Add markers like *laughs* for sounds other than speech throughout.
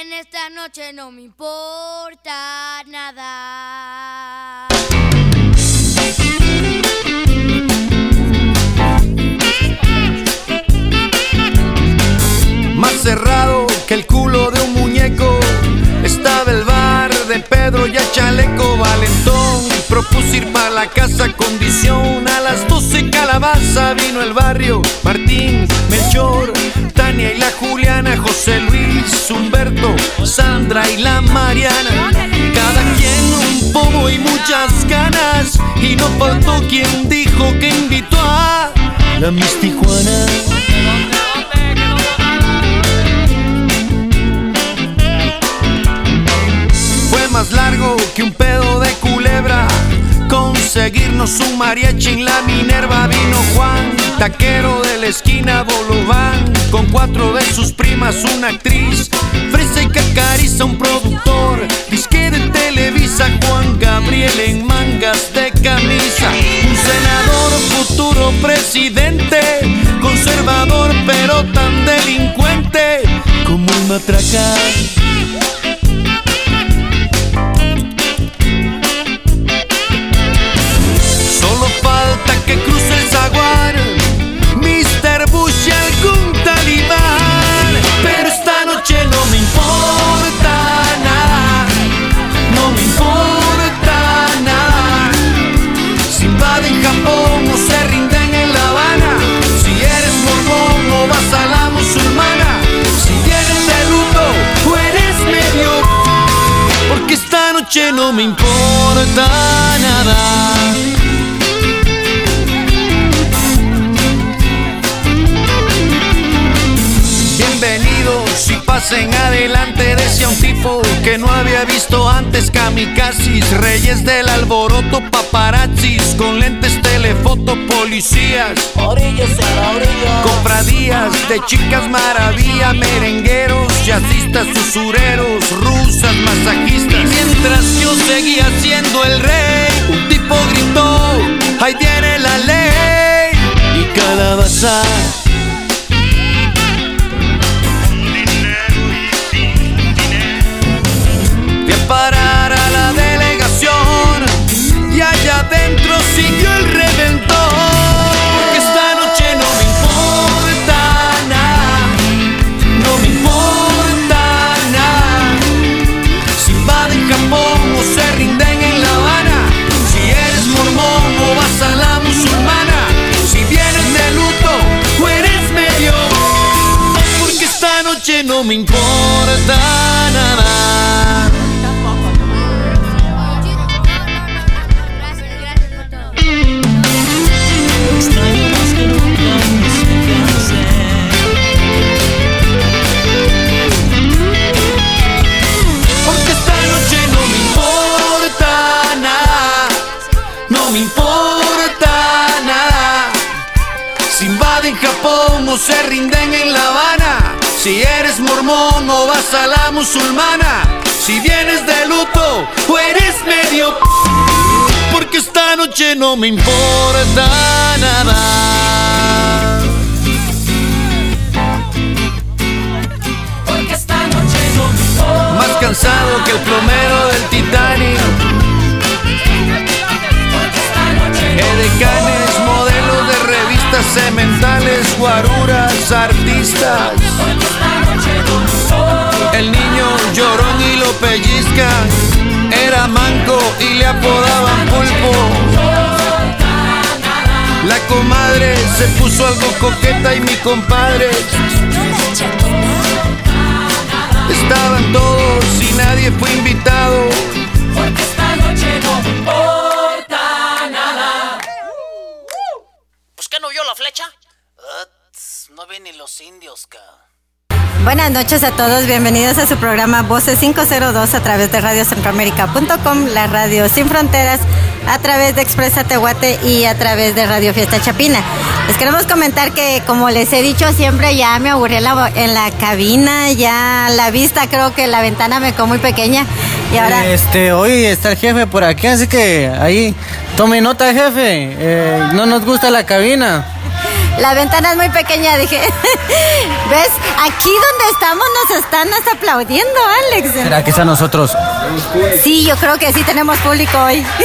En esta noche no me importa nada. Más cerrado que el culo de un muñeco. Estaba el bar de Pedro y a Chaleco Valentón. Propuse ir para la casa condición. A las 12 calabaza vino el barrio Martín, Tania y la Juliana José Luis, Humberto, Sandra y la Mariana. Cada quien un pomo y muchas ganas. Y no faltó quien dijo que invitó a la Miss Tijuana. Fue más largo que un pedo de culebra. Conseguirnos un mariachi en la Minerva vino Juan, taquero de la esquina Bolobán, con cuatro de sus primas, una actriz, fresa y cacariza, un productor, disque de Televisa, Juan Gabriel en mangas de camisa, un senador, futuro presidente, conservador pero tan delincuente como el matraca. Que cruce el zaguán Mr. Bush y algún talibán. Pero esta noche no me importa nada. No me importa nada. Si invaden Japón o se rinden en La Habana. Si eres mormón o vas a la musulmana. Si vienes de luto o eres medio Porque esta noche no me importa nada pasen adelante, decía un tipo que no había visto antes kamikazes, reyes del alboroto, paparazzis, con lentes telefoto, policías, Orillas la orilla. Compradías de chicas maravilla, merengueros, jazzistas, usureros, rusas, masajistas. Y mientras yo seguía siendo el rey, un tipo gritó, ahí viene la ley. Y calabaza. Siguió el reventón. Vas a la musulmana, si vienes de luto o eres medio p- porque esta noche no me importa nada. Porque esta noche no me importa. Más cansado que el plomero del Titanic. Porque esta noche no me Edecanes, modelos de revistas sementales, guaruras, artistas. El niño llorón y lo pellizcan. Era manco y le apodaban pulpo. La comadre se puso algo coqueta y mi compadre. Estaban todos y nadie fue invitado. Porque esta noche no me importa nada. ¿Pues qué no vio la flecha? no ven ni los indios, ca. Buenas noches a todos, bienvenidos a su programa Voces 502 a través de radiocentroamérica.com, la radio sin fronteras, a través de Expresa Tehuate y a través de Radio Fiesta Chapina. Les queremos comentar que, como les he dicho siempre, ya me aburrí en la, en la cabina, ya la vista, creo que la ventana me quedó muy pequeña y ahora... Este, hoy está el jefe por aquí, así que ahí tome nota, jefe. Eh, no nos gusta la cabina. La ventana es muy pequeña, dije. *laughs* ¿Ves? Aquí donde estamos nos están hasta aplaudiendo, Alex. ¿Será que es a nosotros? Sí, yo creo que sí tenemos público hoy. *laughs*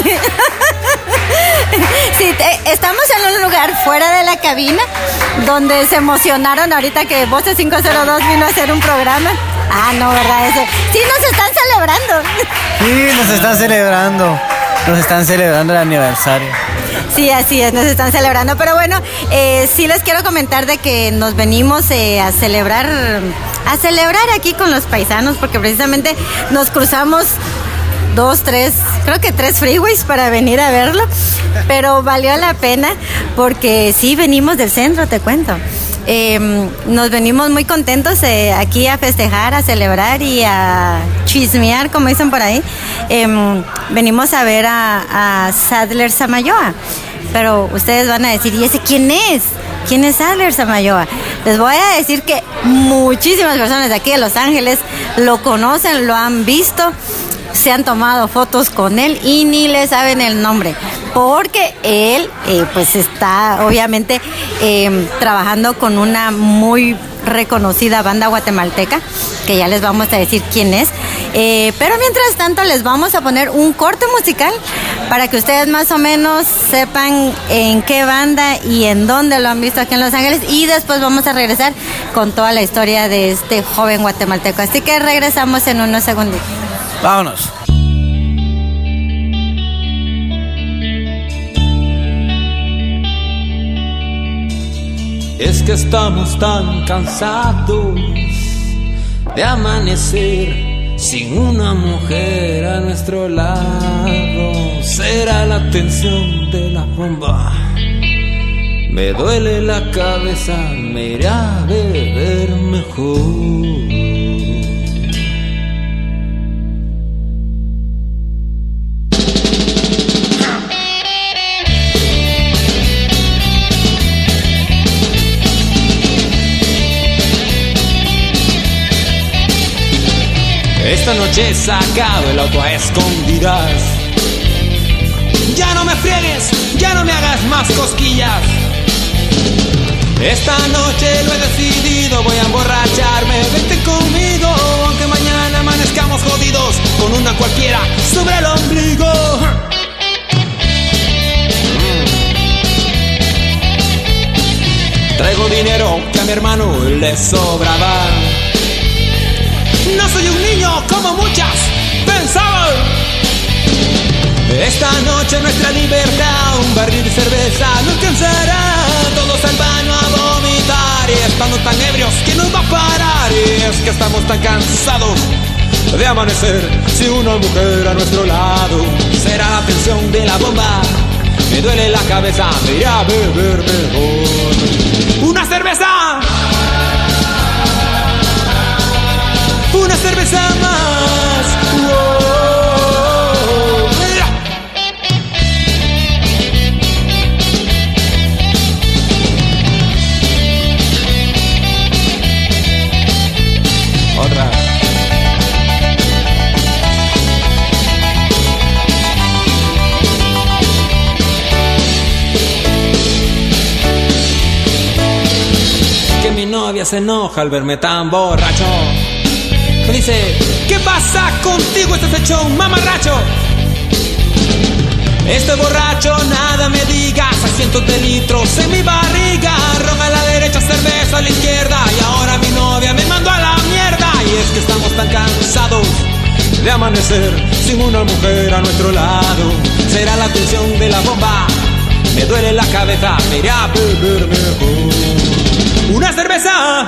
Sí, te- estamos en un lugar fuera de la cabina donde se emocionaron ahorita que Voces 502 vino a hacer un programa. Ah, no, ¿verdad? Ese. Sí, nos están celebrando. Sí, nos están celebrando. Nos están celebrando el aniversario. Sí, así es, nos están celebrando. Pero bueno, eh, sí les quiero comentar de que nos venimos eh, a celebrar, a celebrar aquí con los paisanos, porque precisamente nos cruzamos dos, tres, creo que tres freeways para venir a verlo. Pero valió la pena porque sí venimos del centro, te cuento. Eh, nos venimos muy contentos eh, aquí a festejar, a celebrar y a chismear, como dicen por ahí. Em, venimos a ver a, a Sadler Samayoa. Pero ustedes van a decir, ¿y ese quién es? ¿Quién es Sadler Samayoa? Les voy a decir que muchísimas personas de aquí de Los Ángeles lo conocen, lo han visto se han tomado fotos con él y ni le saben el nombre, porque él eh, pues está obviamente eh, trabajando con una muy reconocida banda guatemalteca, que ya les vamos a decir quién es. Eh, pero mientras tanto les vamos a poner un corte musical para que ustedes más o menos sepan en qué banda y en dónde lo han visto aquí en Los Ángeles y después vamos a regresar con toda la historia de este joven guatemalteco. Así que regresamos en unos segunditos. Vámonos. Es que estamos tan cansados de amanecer sin una mujer a nuestro lado. Será la tensión de la bomba. Me duele la cabeza, me iré a beber mejor. Esta noche he sacado el auto a escondidas. Ya no me friegues, ya no me hagas más cosquillas. Esta noche lo he decidido, voy a emborracharme, vente conmigo, aunque mañana amanezcamos jodidos con una cualquiera sobre el ombligo. Traigo dinero que a mi hermano le sobraba. No soy un niño como muchas pensaban. Esta noche nuestra libertad, un barril de cerveza no alcanzará. Todos al baño a vomitar y estando tan ebrios, ¿quién nos va a parar? Y es que estamos tan cansados de amanecer sin una mujer a nuestro lado. Será la tensión de la bomba, me duele la cabeza, me iré a beber mejor. ¡Una cerveza! Una cerveza más. Que mi novia se enoja al verme tan borracho. Me dice, ¿qué pasa contigo? Estás hecho un mamarracho. Estoy borracho, nada me digas. Hay cientos de litros en mi barriga. Ron a la derecha, cerveza a la izquierda. Y ahora mi novia me mandó a la mierda. Y es que estamos tan cansados de amanecer sin una mujer a nuestro lado. Será la tensión de la bomba. Me duele la cabeza, me iré a beber mejor. Una cerveza.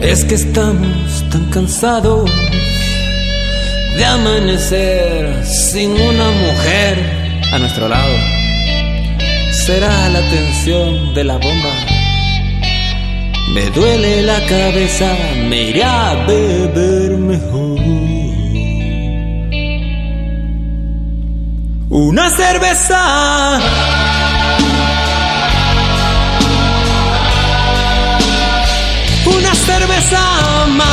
Es que estamos tan cansados de amanecer sin una mujer a nuestro lado. Será la tensión de la bomba. Me duele la cabeza, me iré a beber mejor. Una cerveza. Una cerveza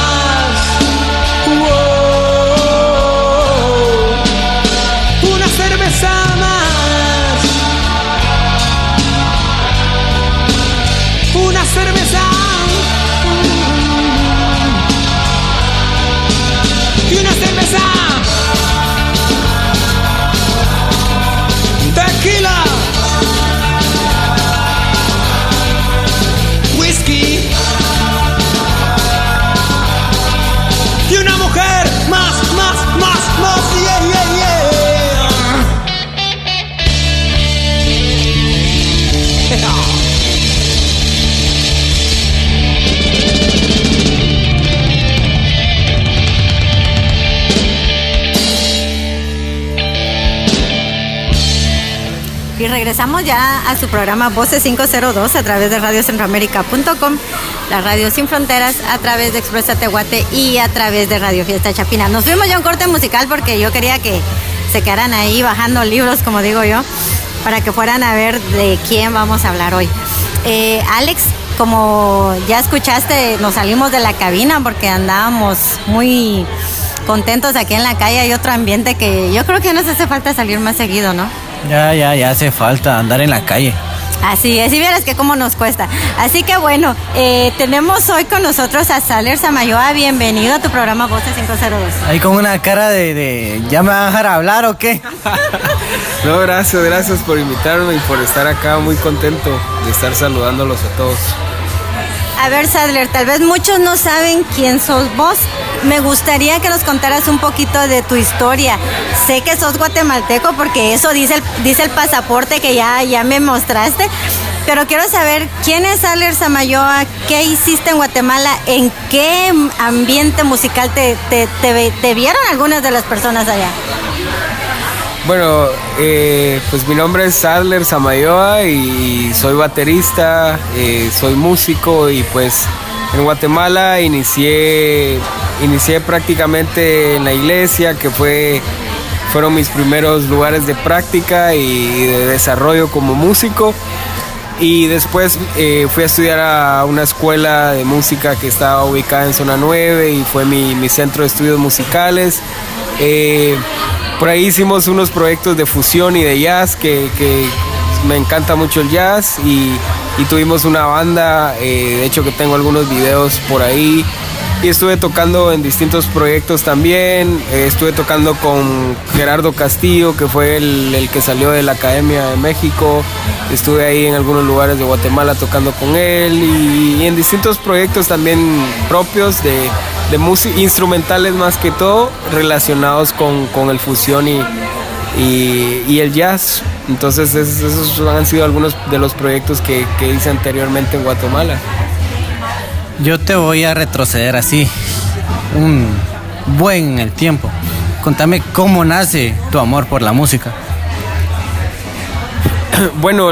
regresamos ya a su programa Voces 502 a través de radiocentroamérica.com, la radio sin fronteras, a través de Expresa Tehuate y a través de Radio Fiesta Chapina. Nos fuimos ya un corte musical porque yo quería que se quedaran ahí bajando libros, como digo yo, para que fueran a ver de quién vamos a hablar hoy. Eh, Alex, como ya escuchaste, nos salimos de la cabina porque andábamos muy contentos aquí en la calle. Hay otro ambiente que yo creo que nos hace falta salir más seguido, ¿no? Ya, ya, ya hace falta andar en la calle. Así es, y vieras que cómo nos cuesta. Así que bueno, eh, tenemos hoy con nosotros a Saler Samayoa. Bienvenido a tu programa Voces 502. Ahí con una cara de, de ¿ya me van a dejar hablar o qué? *laughs* No, gracias, gracias por invitarme y por estar acá. Muy contento de estar saludándolos a todos. A ver, Sadler, tal vez muchos no saben quién sos vos. Me gustaría que nos contaras un poquito de tu historia. Sé que sos guatemalteco porque eso dice el, dice el pasaporte que ya, ya me mostraste. Pero quiero saber quién es Sadler Samayoa, qué hiciste en Guatemala, en qué ambiente musical te, te, vieron algunas de las personas allá. Bueno, eh, pues mi nombre es Sadler Samayoa y soy baterista, eh, soy músico y pues en Guatemala inicié, inicié prácticamente en la iglesia que fue, fueron mis primeros lugares de práctica y de desarrollo como músico. Y después eh, fui a estudiar a una escuela de música que estaba ubicada en Zona 9 y fue mi, mi centro de estudios musicales. Por ahí hicimos unos proyectos de fusión y de jazz que, me encanta mucho el jazz y, y tuvimos una banda, eh, de hecho que tengo algunos videos por ahí. Y estuve tocando en distintos proyectos también, eh, estuve tocando con Gerardo Castillo que fue el, el, que salió de la Academia de México, estuve ahí en algunos lugares de Guatemala tocando con él y, y en distintos proyectos también propios de, de música instrumentales más que todo relacionados con, con el fusión y, y, y, el jazz. Entonces esos, esos, han sido algunos de los proyectos que, que, hice anteriormente en Guatemala. Yo te voy a retroceder así, un buen en el tiempo. Contame cómo nace tu amor por la música. Bueno,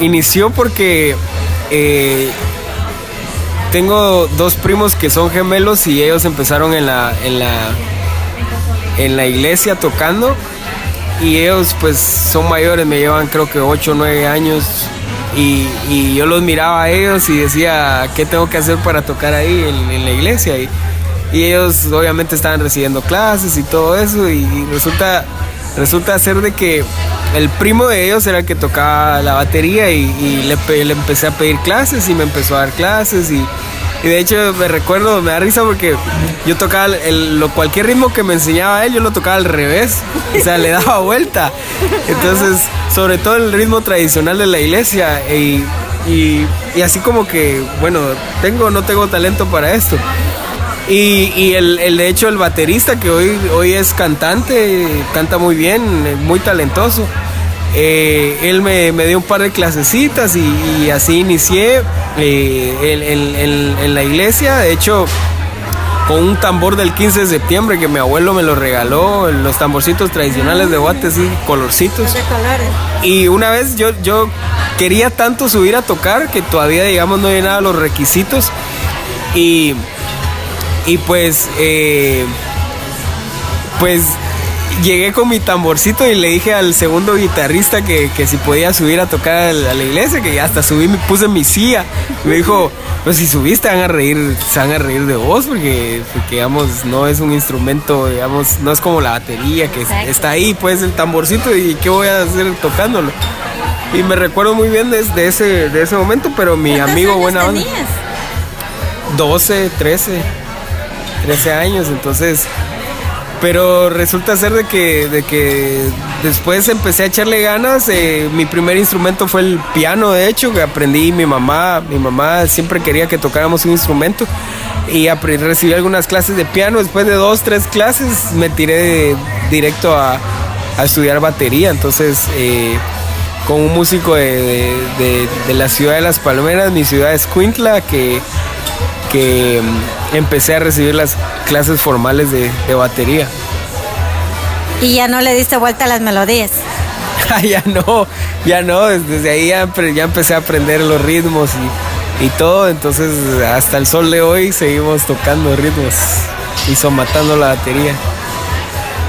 inició porque eh, tengo dos primos que son gemelos y ellos empezaron en la, en la, en la iglesia tocando. Y ellos pues son mayores, me llevan creo que 8 o 9 años. Y, y, yo los miraba a ellos y decía, ¿qué tengo que hacer para tocar ahí en, en la iglesia? Y, y, ellos obviamente estaban recibiendo clases y todo eso. Y, resulta, resulta ser de que el primo de ellos era el que tocaba la batería y, y le, le, empecé a pedir clases y me empezó a dar clases y, y de hecho me recuerdo, me da risa porque yo tocaba el, lo, cualquier ritmo que me enseñaba él, yo lo tocaba al revés, o sea, le daba vuelta. Entonces, sobre todo el ritmo tradicional de la iglesia y, y, así como que, bueno, tengo no tengo talento para esto. Y, y el, el, de hecho el baterista que hoy, hoy es cantante, canta muy bien, muy talentoso. Eh, él me, me, dio un par de clasecitas y, y así inicié eh, en, en, en, la iglesia. De hecho, con un tambor del 15 de septiembre que mi abuelo me lo regaló, los tamborcitos tradicionales de Guate, sí, colorcitos. De colores. Y una vez yo, yo quería tanto subir a tocar que todavía, digamos, no llenaba los requisitos. Y, y pues, eh, pues llegué con mi tamborcito y le dije al segundo guitarrista que, que si podía subir a tocar a la, iglesia, que hasta subí, me puse mi silla. Me dijo, pues si subiste van a reír, se van a reír de vos porque, porque, digamos, no es un instrumento, digamos, no es como la batería que Exacto. está ahí, pues el tamborcito y qué voy a hacer tocándolo. Y me recuerdo muy bien de, de ese, de ese momento, pero mi ¿Cuántos amigo años buena onda. tenías? 12, 13, 13 años, entonces... Pero resulta ser de que, de que después empecé a echarle ganas. eh, mi primer instrumento fue el piano, de hecho, que aprendí mi mamá. Mi mamá siempre quería que tocáramos un instrumento. Y recibí algunas clases de piano. Después de dos, tres clases me tiré directo a, estudiar batería. Entonces, eh, con un músico de- de- de la ciudad de Las Palmeras, mi ciudad es Cuintla, que que mm, empecé a recibir las clases formales de, de batería. Y ya no le diste vuelta a las melodías. *laughs* Ah, ya no, ya no, desde ahí ya, empecé a aprender los ritmos y, y todo, entonces hasta el sol de hoy seguimos tocando ritmos y somatando la batería.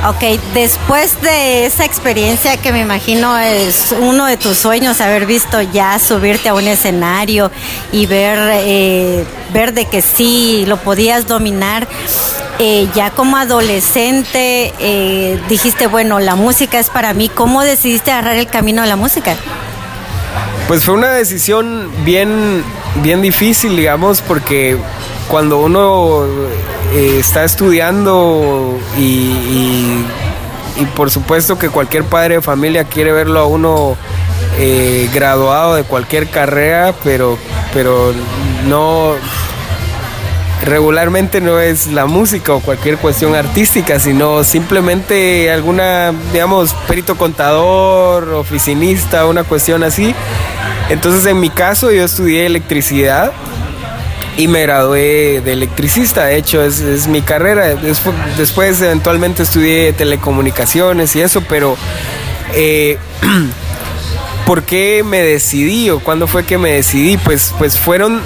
Ok, después de esa experiencia que me imagino es uno de tus sueños, haber visto ya subirte a un escenario y ver, eh, ver de que sí lo podías dominar, eh, ya como adolescente eh, dijiste, bueno, la música es para mí, ¿cómo decidiste agarrar el camino de la música? Pues fue una decisión bien, bien difícil, digamos, porque cuando uno eh, está estudiando y, por supuesto que cualquier padre de familia quiere verlo a uno eh, graduado de cualquier carrera, pero, pero no regularmente no es la música o cualquier cuestión artística, sino simplemente alguna, digamos, perito contador, oficinista, una cuestión así. Entonces en mi caso yo estudié electricidad y me gradué de electricista, de hecho es, mi carrera. Después, después eventualmente estudié telecomunicaciones y eso, pero... eh, *clears throat* ¿Por qué me decidí o cuándo fue que me decidí? Pues, pues fueron,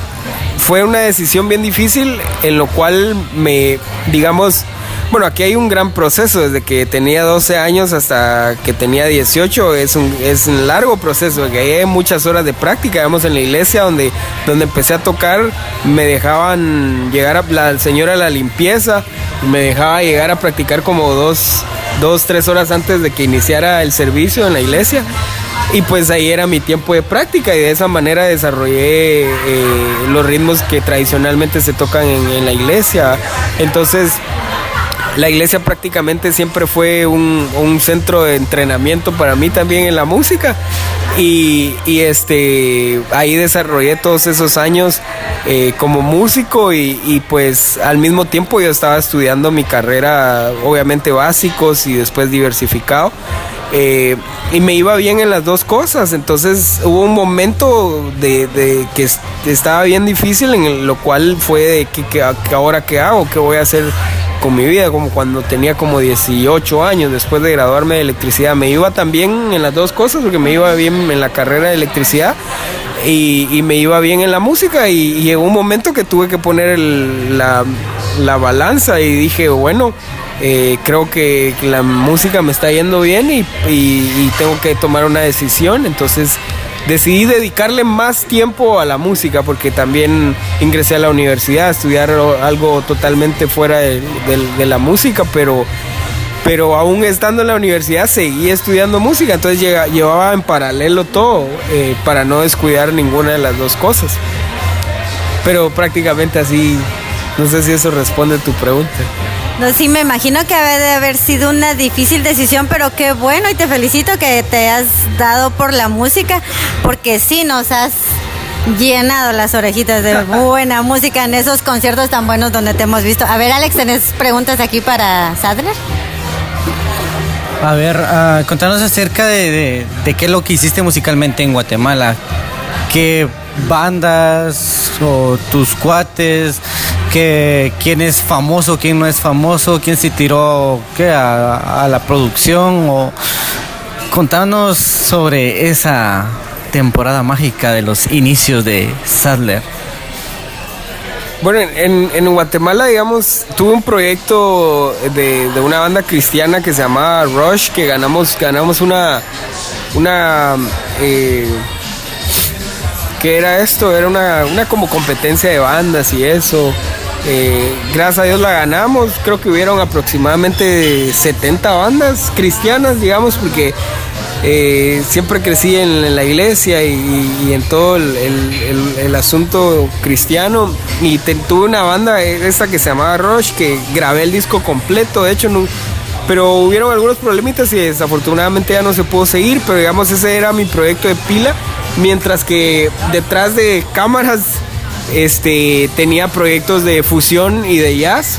fue una decisión bien difícil en lo cual me, digamos, bueno, aquí hay un gran proceso, desde que tenía 12 años hasta que tenía 18, es un, es un largo proceso, que hay muchas horas de práctica, digamos, en la iglesia donde, donde empecé a tocar, me dejaban llegar a la señora de la limpieza, me dejaba llegar a practicar como dos, dos, tres horas antes de que iniciara el servicio en la iglesia. Y pues ahí era mi tiempo de práctica y de esa manera desarrollé eh, los ritmos que tradicionalmente se tocan en, en la iglesia. Entonces, la iglesia prácticamente siempre fue un, un centro de entrenamiento para mí también en la música. Y, y, este ahí desarrollé todos esos años eh, como músico y, y, pues al mismo tiempo yo estaba estudiando mi carrera obviamente básicos y después diversificado eh, y me iba bien en las dos cosas entonces hubo un momento de, de que est- estaba bien difícil en lo cual fue de que ahora qué hago qué voy a hacer con mi vida, como cuando tenía como 18 años después de graduarme de electricidad. Me iba también en las dos cosas, porque me iba bien en la carrera de electricidad y, me iba bien en la música. Y, y llegó un momento que tuve que poner el- la, la balanza y dije, bueno, eh, creo que la música me está yendo bien y tengo que tomar una decisión. Entonces decidí dedicarle más tiempo a la música porque también ingresé a la universidad a estudiar algo totalmente fuera de, la música, pero, pero aún estando en la universidad seguí estudiando música, entonces llevaba en paralelo todo eh, para no descuidar ninguna de las dos cosas. Pero prácticamente así, no sé si eso responde a tu pregunta. No, sí, me imagino que debe de haber sido una difícil decisión, pero qué bueno y te felicito que te has dado por la música, porque sí nos has llenado las orejitas de *laughs* buena música en esos conciertos tan buenos donde te hemos visto. A ver, Alex, ¿tenés preguntas aquí para Sadler? A ver, ah, contanos acerca de, de- de qué es lo que hiciste musicalmente en Guatemala. ¿Qué bandas o tus cuates que quién es famoso, quién no es famoso, quién se tiró ¿qué? A, la producción o contanos sobre esa temporada mágica de los inicios de Sadler. Bueno, en, en Guatemala, digamos, tuve un proyecto de, de una banda cristiana que se llamaba Rush, que ganamos, ganamos una, una, eh, ¿qué era esto? Era una, una como competencia de bandas y eso. Eh, gracias a Dios la ganamos, creo que hubieron aproximadamente 70 bandas cristianas, digamos, porque eh, siempre crecí en, la iglesia y, en todo el, asunto cristiano. Y tuve una banda, eh, esta que se llamaba Rush, que grabé el disco completo, de hecho, no- pero hubieron algunos problemitas y desafortunadamente ya no se pudo seguir, pero digamos ese era mi proyecto de pila, mientras que detrás de cámaras este, tenía proyectos de fusión y de jazz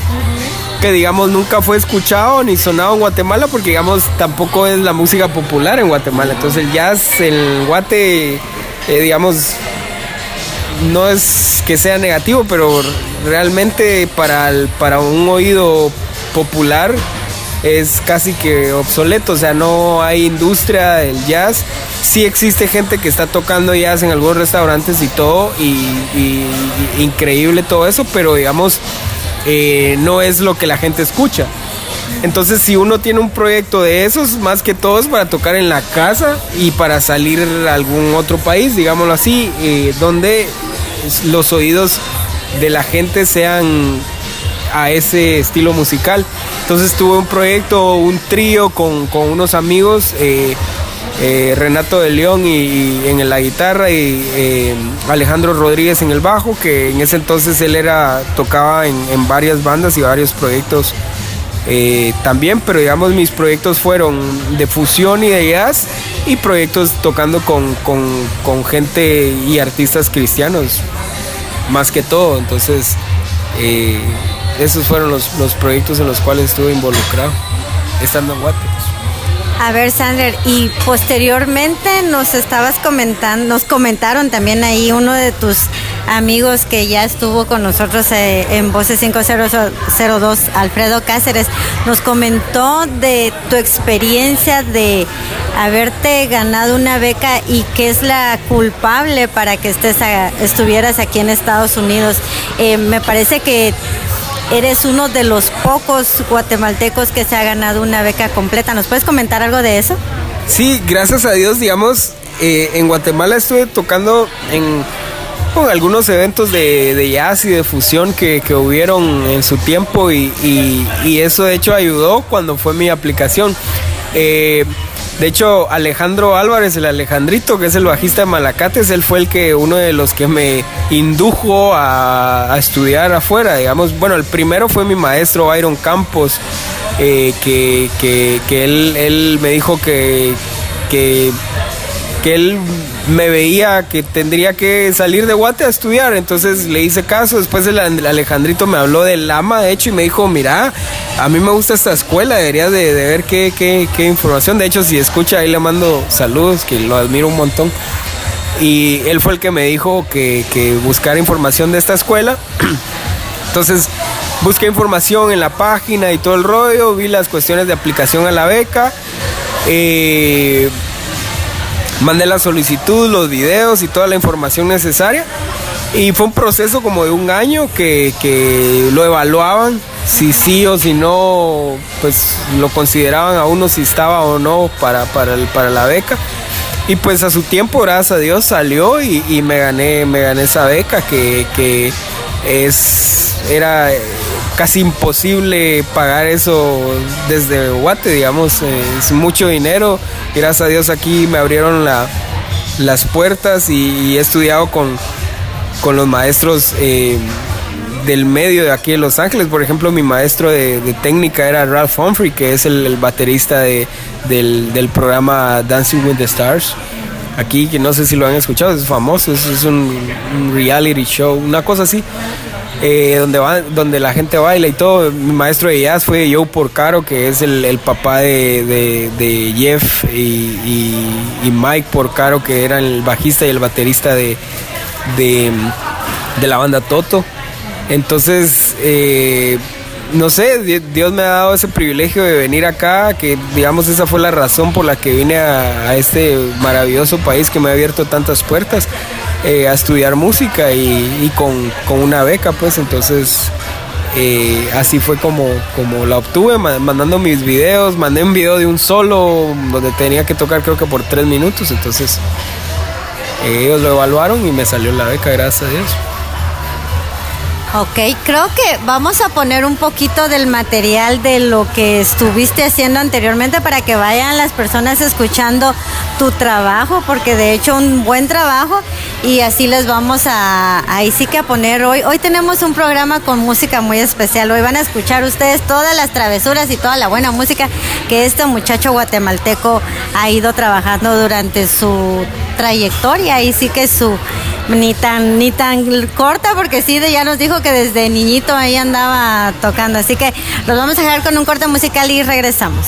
que digamos nunca fue escuchado ni sonado en Guatemala porque digamos tampoco es la música popular en Guatemala. Entonces el jazz en Guate, eh, digamos, no es que sea negativo, pero realmente para, el- para un oído popular es casi que obsoleto, o sea, no hay industria del jazz. Sí existe gente que está tocando jazz en algunos restaurantes y todo, y, increíble todo eso, pero digamos, eh, no es lo que la gente escucha. Entonces, si uno tiene un proyecto de esos, más que todo es para tocar en la casa y para salir a algún otro país, digámoslo así, eh, donde los oídos de la gente sean a ese estilo musical. Entonces tuve un proyecto, un trío con, con unos amigos, eh, eh, Renato de León y, en la guitarra y eh, Alejandro Rodríguez en el bajo, que en ese entonces él era tocaba en, en varias bandas y varios proyectos también, pero digamos mis proyectos fueron de fusión y de jazz y proyectos tocando con, con- con gente y artistas cristianos, más que todo. Entonces, esos fueron los, los proyectos en los cuales estuve involucrado, estando en Guate. A ver, Sandler, y posteriormente nos estabas comentando, nos comentaron también ahí uno de tus amigos que ya estuvo con nosotros eh, en Voces 5002, Alfredo Cáceres, nos comentó de tu experiencia de haberte ganado una beca y que es la culpable para que estés estuvieras aquí en Estados Unidos. Eh, me parece que Eres uno de los pocos guatemaltecos que se ha ganado una beca completa. ¿Nos puedes comentar algo de eso? Sí, gracias a Dios, digamos, eh, en Guatemala estuve tocando en algunos eventos de, de jazz y de fusión que, que hubieron en su tiempo y, y- y eso de hecho ayudó cuando fue mi aplicación. Eh, de hecho, Alejandro Álvarez, el Alejandrito, que es el bajista de Malacates, él fue el que uno de los que me indujo a, estudiar afuera, digamos. Bueno, el primero fue mi maestro Byron Campos, eh, que, que- que él, él me dijo que, que que él me veía que tendría que salir de Guate a estudiar, entonces le hice caso, después el, Alejandrito me habló del Lama, de hecho, y me dijo, mira, a mí me gusta esta escuela, deberías de, de ver qué, qué- qué información, de hecho, si escucha, ahí le mando saludos, que lo admiro un montón, y él fue el que me dijo que, que buscara información de esta escuela, *clears throat* entonces busqué información en la página y todo el rollo, vi las cuestiones de aplicación a la beca, eh, mandé la solicitud, los videos y toda la información necesaria. Y fue un proceso como de un año que, que lo evaluaban, si sí o si no, pues lo consideraban a uno si estaba o no para, para, el- para la beca. Y pues a su tiempo, gracias a Dios, salió y, y me gané, me gané esa beca que, que es era casi imposible pagar eso desde Guate, digamos, eh, es mucho dinero. Gracias a Dios aquí me abrieron la- las puertas y, he estudiado con, con los maestros eh, del medio de aquí de Los Ángeles. Por ejemplo, mi maestro de, técnica era Ralph Humphrey, que es el, baterista de, del, del programa Dancing with the Stars. Aquí, que no sé si lo han escuchado, es famoso, es, un reality show, una cosa así. Eh, donde, va, donde la gente baila y todo. Mi maestro de jazz fue Joe Porcaro, que es el, papá de, de- Jeff y, Mike Porcaro, que eran el bajista y el baterista de, de, la banda Toto. Entonces, eh, no sé, Di- Dios me ha dado ese privilegio de venir acá, que digamos esa fue la razón por la que vine a este maravilloso país que me ha abierto tantas puertas, eh, a estudiar música y, con, con una beca, pues entonces eh, así fue como, como la obtuve, ma- mandando mis videos, mandé un video de un solo donde tenía que tocar creo que por tres minutos, entonces eh, ellos lo evaluaron y me salió la beca, gracias a Dios. Ok, creo que vamos a poner un poquito del material de lo que estuviste haciendo anteriormente para que vayan las personas escuchando tu trabajo, porque de hecho un buen trabajo y así les vamos a, ahí sí que a poner hoy. Hoy tenemos un programa con música muy especial. Hoy van a escuchar ustedes todas las travesuras y toda la buena música que este muchacho guatemalteco ha ido trabajando durante su trayectoria. Ahí sí que su ni tan ni tan corta porque sí ya nos dijo que desde niñito ahí andaba tocando. Así que los vamos a dejar con un corte musical y regresamos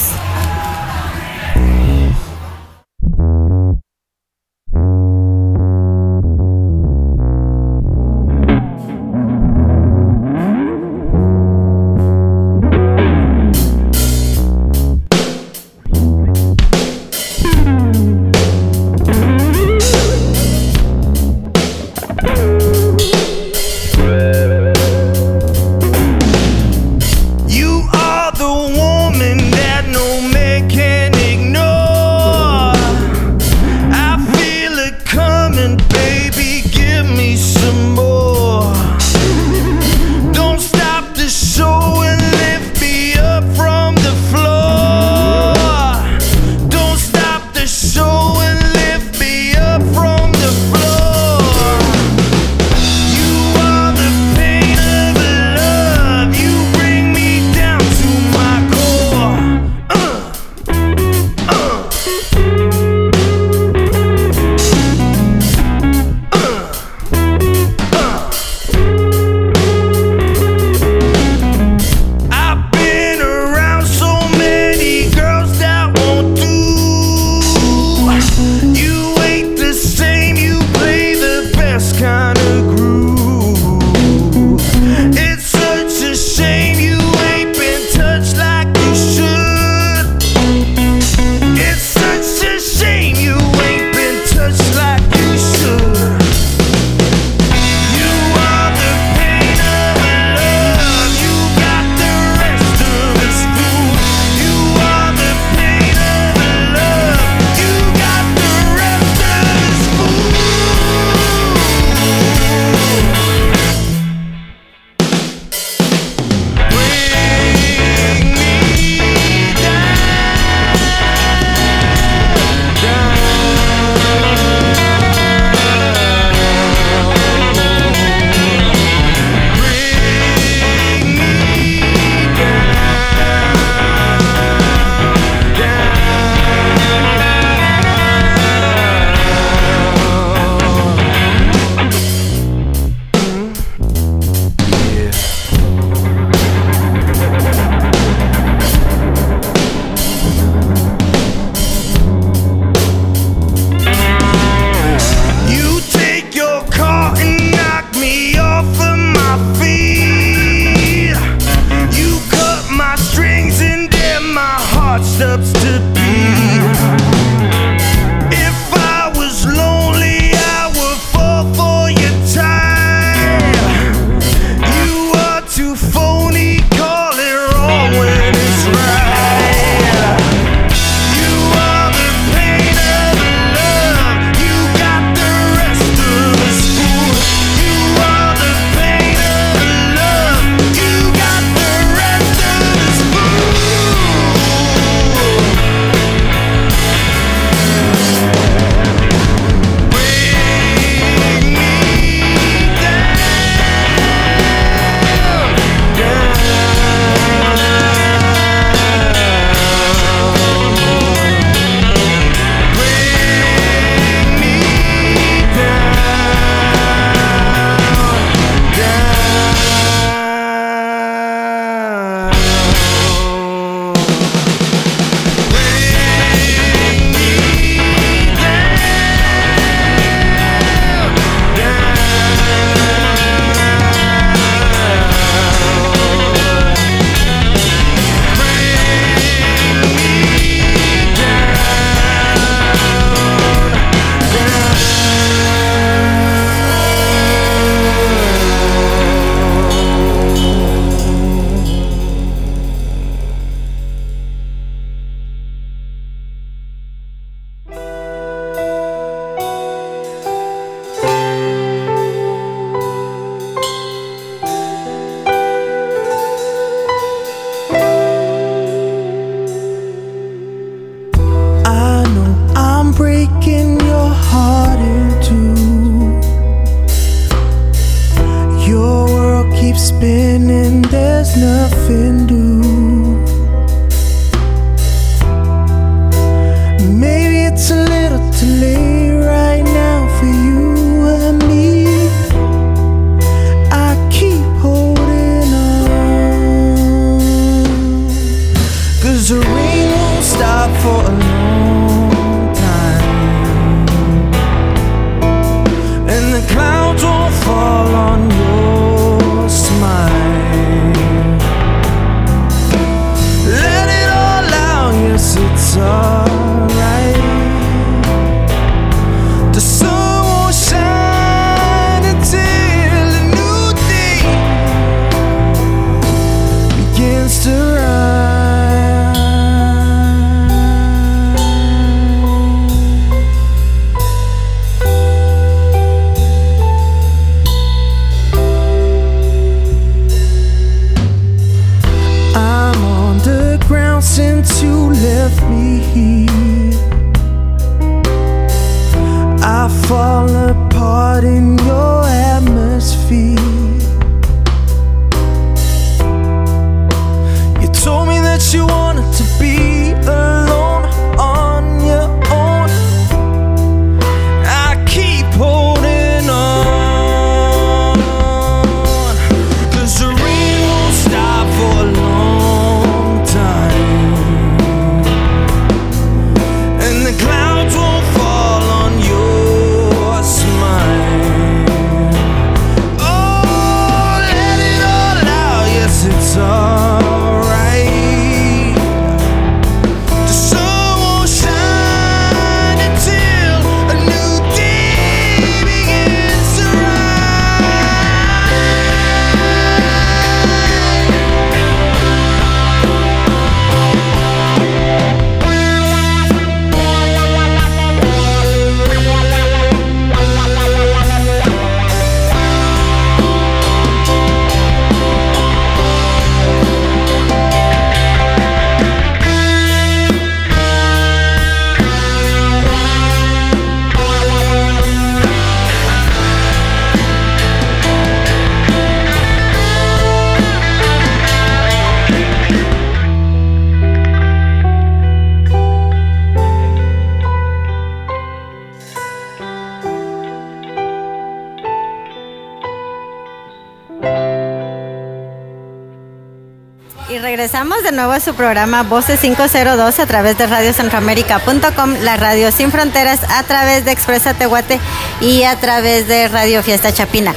nuevo a su programa Voces 502 a través de radiocentroamérica.com, la radio sin fronteras, a través de Expresa Tehuate y a través de Radio Fiesta Chapina.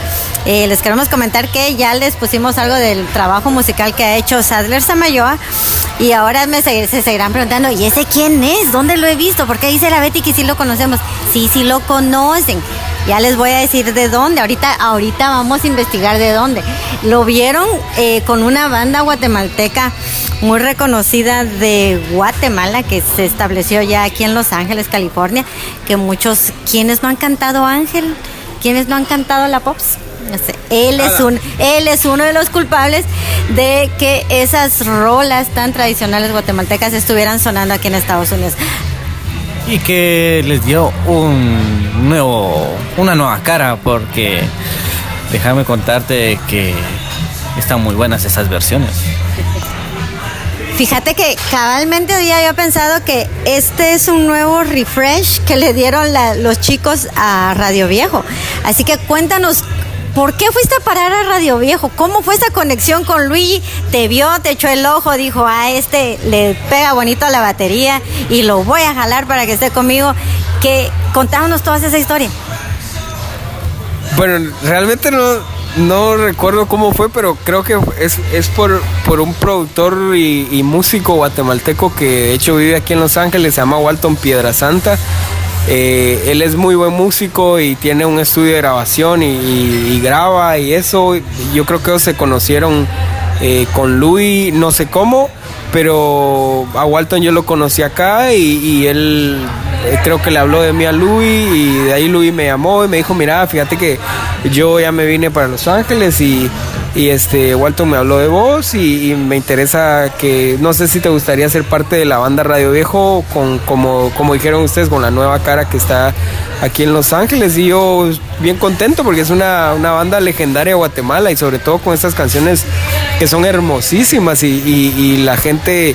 Eh, les queremos comentar que ya les pusimos algo del trabajo musical que ha hecho Sadler Samayoa y ahora me se, se seguirán preguntando, ¿y ese quién es? ¿Dónde lo he visto? Porque dice la Betty que sí lo conocemos. Sí, sí lo conocen. Ya les voy a decir de dónde. Ahorita, ahorita vamos a investigar de dónde. Lo vieron eh, con una banda guatemalteca muy reconocida de Guatemala que se estableció ya aquí en Los Ángeles, California. Que muchos, ¿quiénes no han cantado Ángel? ¿Quiénes no han cantado la Pops? Él es, un, él es uno de los culpables de que esas rolas tan tradicionales guatemaltecas estuvieran sonando aquí en Estados Unidos. Y que les dio un nuevo, una nueva cara, porque déjame contarte que están muy buenas esas versiones. Fíjate que cabalmente hoy había pensado que este es un nuevo refresh que le dieron los chicos a Radio Viejo. Así que cuéntanos, ¿por qué fuiste a parar a Radio Viejo? ¿Cómo fue esa conexión con Luigi? Te vio, te echó el ojo, dijo, a este le pega bonito a la batería y lo voy a jalar para que esté conmigo. Que contámonos toda esa historia. Bueno, realmente no, no recuerdo cómo fue, pero creo que es, es por, por un productor y, músico guatemalteco que de hecho vive aquí en Los Ángeles, se llama Walton Piedrasanta. Eh, él es muy buen músico y tiene un estudio de grabación y, graba y eso. Yo creo que ellos se conocieron eh, con Louis, no sé cómo, pero a Walton yo lo conocí acá y, él creo que le habló de mí a Louis y de ahí Louis me llamó y me dijo, mira, fíjate que yo ya me vine para Los Ángeles y y este Walton me habló de vos y, me interesa que no sé si te gustaría ser parte de la banda Radio Viejo con como como dijeron ustedes con la nueva cara que está aquí en Los Ángeles. Y yo bien contento porque es una, una banda legendaria de Guatemala y sobre todo con estas canciones que son hermosísimas y, la gente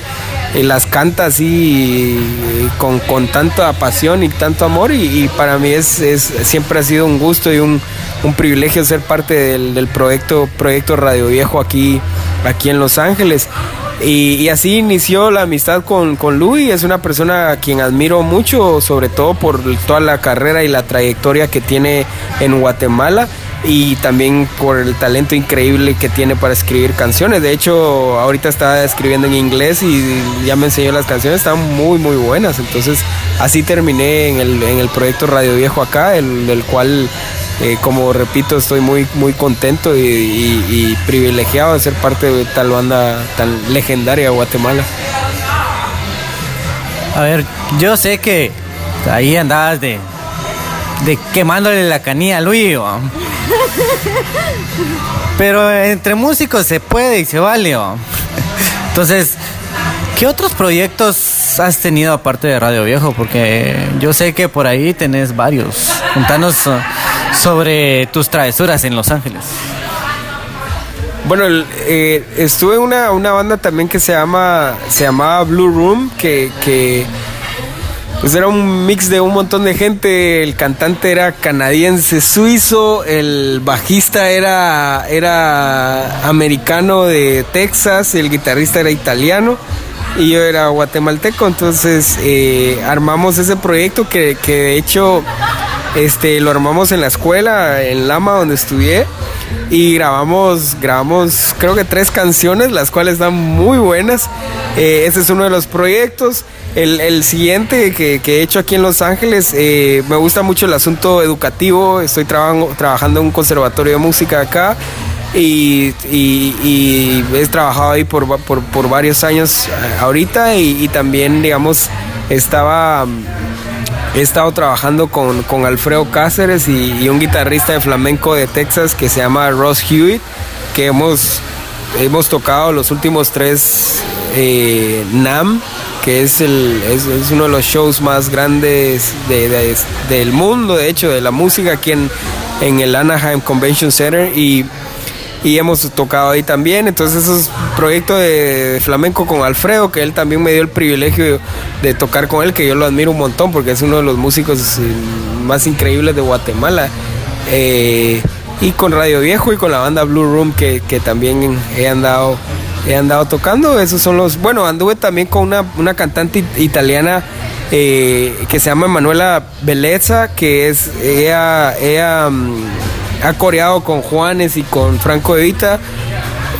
eh, las canta así eh, con, con tanta pasión y tanto amor. Y, para mí es- siempre ha sido un gusto y un, un privilegio ser parte del, del proyecto, proyecto Radio Viejo aquí, aquí en Los Ángeles. Y, así inició la amistad con, con Luis, es una persona a quien admiro mucho, sobre todo por toda la carrera y la trayectoria que tiene en Guatemala y también por el talento increíble que tiene para escribir canciones. De hecho, ahorita está escribiendo en inglés y ya me enseñó las canciones, están muy muy buenas. Entonces, así terminé en el, en el proyecto Radio Viejo acá, el, del cual, eh, como repito, estoy muy muy contento y, y- y privilegiado de ser parte de tal banda tan legendaria de Guatemala. A ver, yo sé que ahí andabas de, de quemándole la canilla a Luis. *laughs* Pero entre músicos se puede y se vale. ¿va? Entonces, ¿qué otros proyectos has tenido aparte de Radio Viejo? Porque yo sé que por ahí tenés varios. Contanos sobre tus travesuras en Los Ángeles. Bueno, eh, estuve en una, una banda también que se llama se llamaba Blue Room, que, que pues era un mix de un montón de gente. El cantante era canadiense suizo, el bajista era, era americano de Texas, el guitarrista era italiano y yo era guatemalteco. Entonces eh, armamos ese proyecto que, que de hecho este, lo armamos en la escuela, en Lama, donde estudié. Y grabamos, grabamos creo que tres canciones, las cuales están muy buenas. Eh, ese es uno de los proyectos. El, siguiente que, que he hecho aquí en Los Ángeles, eh, me gusta mucho el asunto educativo. Estoy trabajando, en un conservatorio de música acá. Y, he trabajado ahí por, por varios años eh, ahorita y, y también, digamos, estaba He estado trabajando con, con Alfredo Cáceres y, un guitarrista de flamenco de Texas que se llama Ross Hewitt, que hemos, hemos tocado los últimos tres eh, NAM, que es, el, es, uno de los shows más grandes de- de- del mundo, de hecho, de la música aquí en, en el Anaheim Convention Center. Y y hemos tocado ahí también. Entonces, esos proyectos de, flamenco con Alfredo, que él también me dio el privilegio de, tocar con él, que yo lo admiro un montón porque es uno de los músicos eh, más increíbles de Guatemala. Eh, y con Radio Viejo y con la banda Blue Room, que, que también he andado, he andado tocando. Esos son los. Bueno, anduve también con una, una cantante it- italiana. eh, que se llama Manuela Bellezza, que es ella, ella mm, ha coreado con Juanes y con Franco Evita.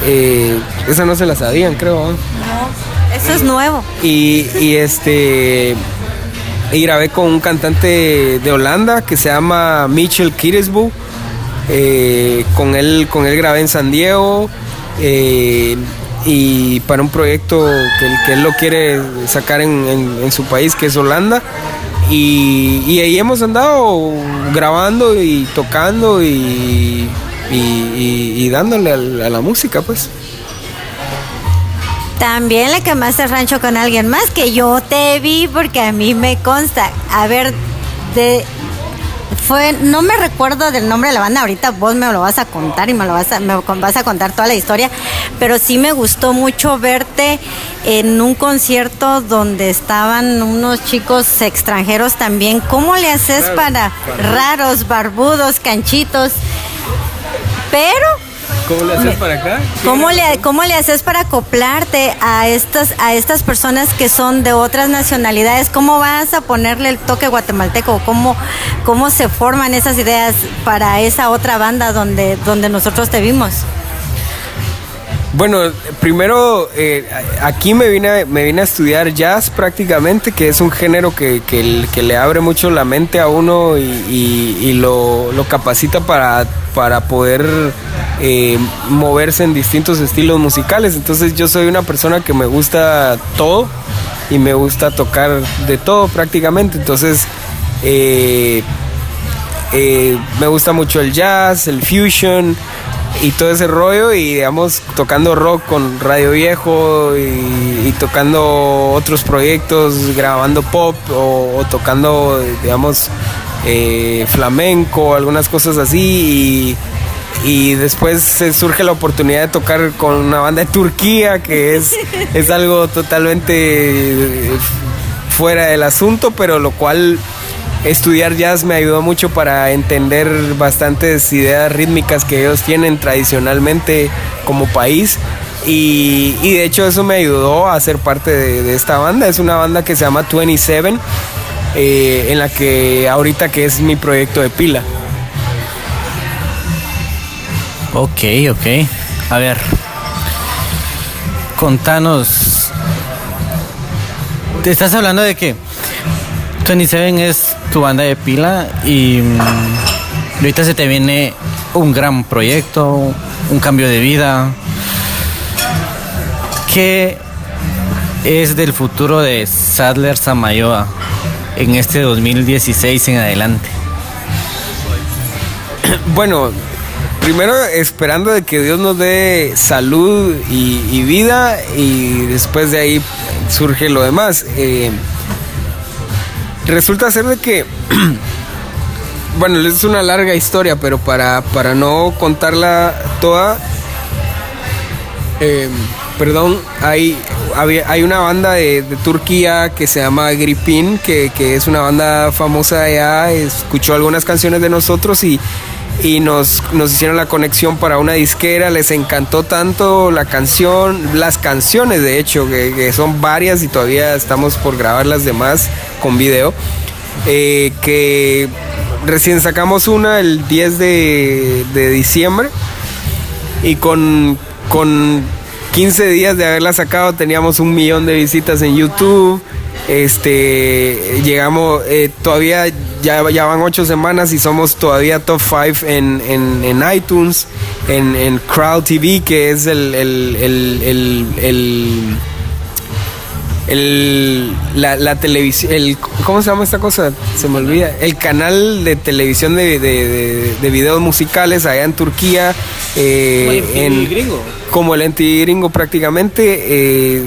Eh, esa no se la sabían, creo. ¿eh? Eso es nuevo. Y, y este. Y grabé con un cantante de Holanda que se llama Mitchell Kiresbu. Eh, con él, con él grabé en San Diego. eh, y para un proyecto que, él- que él lo quiere sacar en, en- en su país, que es Holanda. Y, ahí hemos andado grabando y tocando y, y, dándole a la música, pues. También le quemaste rancho con alguien más que yo te vi porque a mí me consta. A ver, de fue no me recuerdo del nombre de la banda, ahorita vos me lo vas a contar y me lo vas a me vas a contar toda la historia, pero sí me gustó mucho verte en un concierto donde estaban unos chicos extranjeros también. ¿Cómo le haces para raros, barbudos, canchitos? Pero ¿Cómo le haces para acá? ¿Cómo le, ¿Cómo le haces para acoplarte a estas, a estas personas que son de otras nacionalidades? ¿Cómo vas a ponerle el toque guatemalteco? ¿Cómo, cómo se forman esas ideas para esa otra banda donde, donde nosotros te vimos? Bueno, primero eh, aquí me vine, a- me vine a estudiar jazz prácticamente, que es un género que, que- le abre mucho la mente a uno y, y- lo capacita para, para poder eh, moverse en distintos estilos musicales. Entonces yo soy una persona que me gusta todo y me gusta tocar de todo prácticamente. Entonces eh, eh, me gusta mucho el jazz, el fusion y todo ese rollo y digamos tocando rock con Radio Viejo y, y tocando otros proyectos, grabando pop o, o tocando digamos eh, flamenco, algunas cosas así y, y después se surge la oportunidad de tocar con una banda de Turquía que es, *laughs* es algo totalmente fuera del asunto, pero lo cual estudiar jazz me ayudó mucho para entender bastantes ideas rítmicas que ellos tienen tradicionalmente como país. Y, de hecho eso me ayudó a ser parte de, esta banda. Es una banda que se llama 27, eh, en la que ahorita que es mi proyecto de pila. Ok, ok. A ver. Contanos. Te estás hablando de que 27 es tu banda de pila y mm, ahorita se te viene un gran proyecto, un cambio de vida. ¿Qué es del futuro de Sadler Samayoa en este 2016 en adelante? *clears throat* Bueno, primero esperando de que Dios nos dé salud y, vida y después de ahí surge lo demás. Eh, resulta ser de que, *clears throat* bueno, es una larga historia, pero para, para no contarla toda, eh, perdón, hay, hay una banda de, de Turquía que se llama Gripin, que, que es una banda famosa allá, escuchó algunas canciones de nosotros y, y nos, nos hicieron la conexión para una disquera, les encantó tanto la canción, las canciones de hecho, que, son varias y todavía estamos por grabar las demás con video, eh, que recién sacamos una el 10 de, de diciembre y con, con 15 días de haberla sacado teníamos un millón de visitas en YouTube. Este, llegamos, eh, todavía ya, ya van ocho semanas y somos todavía top 5 en, en, en iTunes, en, en Crowd TV, que es el, el, el, el- la, la televisión, el, ¿cómo se llama esta cosa? Se me olvida. El canal de televisión de, de, de- de videos musicales allá en Turquía. eh, en, Como el MTV gringo prácticamente. eh,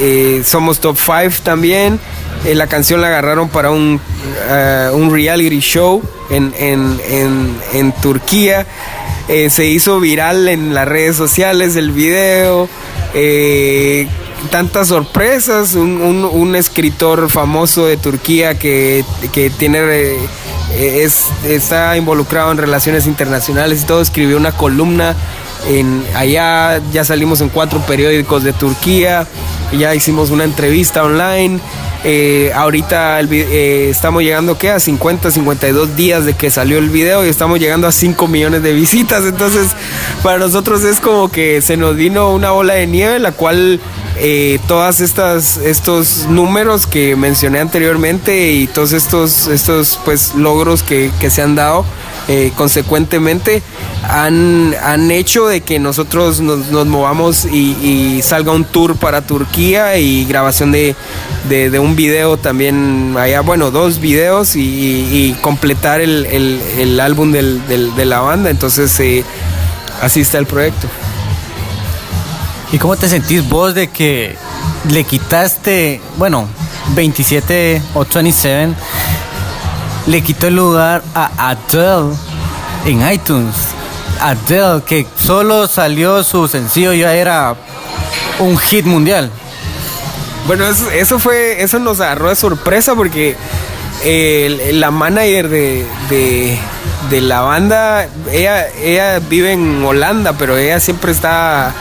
eh, somos top 5 también. Eh, la canción la agarraron para un, eh, un reality show en, en, en, en Turquía. Se hizo viral en las redes sociales el video. Tantas sorpresas. Un, un- un escritor famoso de Turquía que, que tiene es, está involucrado en relaciones internacionales y todo, escribió una columna en allá, ya salimos en cuatro periódicos de Turquía, ya hicimos una entrevista online. eh, ahorita el eh, estamos llegando ¿qué? a 50, 52 días de que salió el video y estamos llegando a 5 millones de visitas. Entonces, para nosotros es como que se nos vino una bola de nieve, la cual eh, todas estas estos números que mencioné anteriormente y todos estos estos pues logros que, que se han dado eh, consecuentemente han, han hecho de que nosotros nos, nos movamos y, y salga un tour para Turquía y grabación de, de- un video también allá, bueno, dos videos y, y- y completar el, el- el álbum del- del- de la banda. Entonces, eh, así está el proyecto. ¿Y cómo te sentís vos de que le quitaste, bueno, 27 o 27, le quitó el lugar a Adele en iTunes? Adele, que solo salió su sencillo, ya era un hit mundial. Bueno, eso, fue, eso nos agarró de sorpresa porque la manager de, de- de la banda, ella, ella vive en Holanda, pero ella siempre está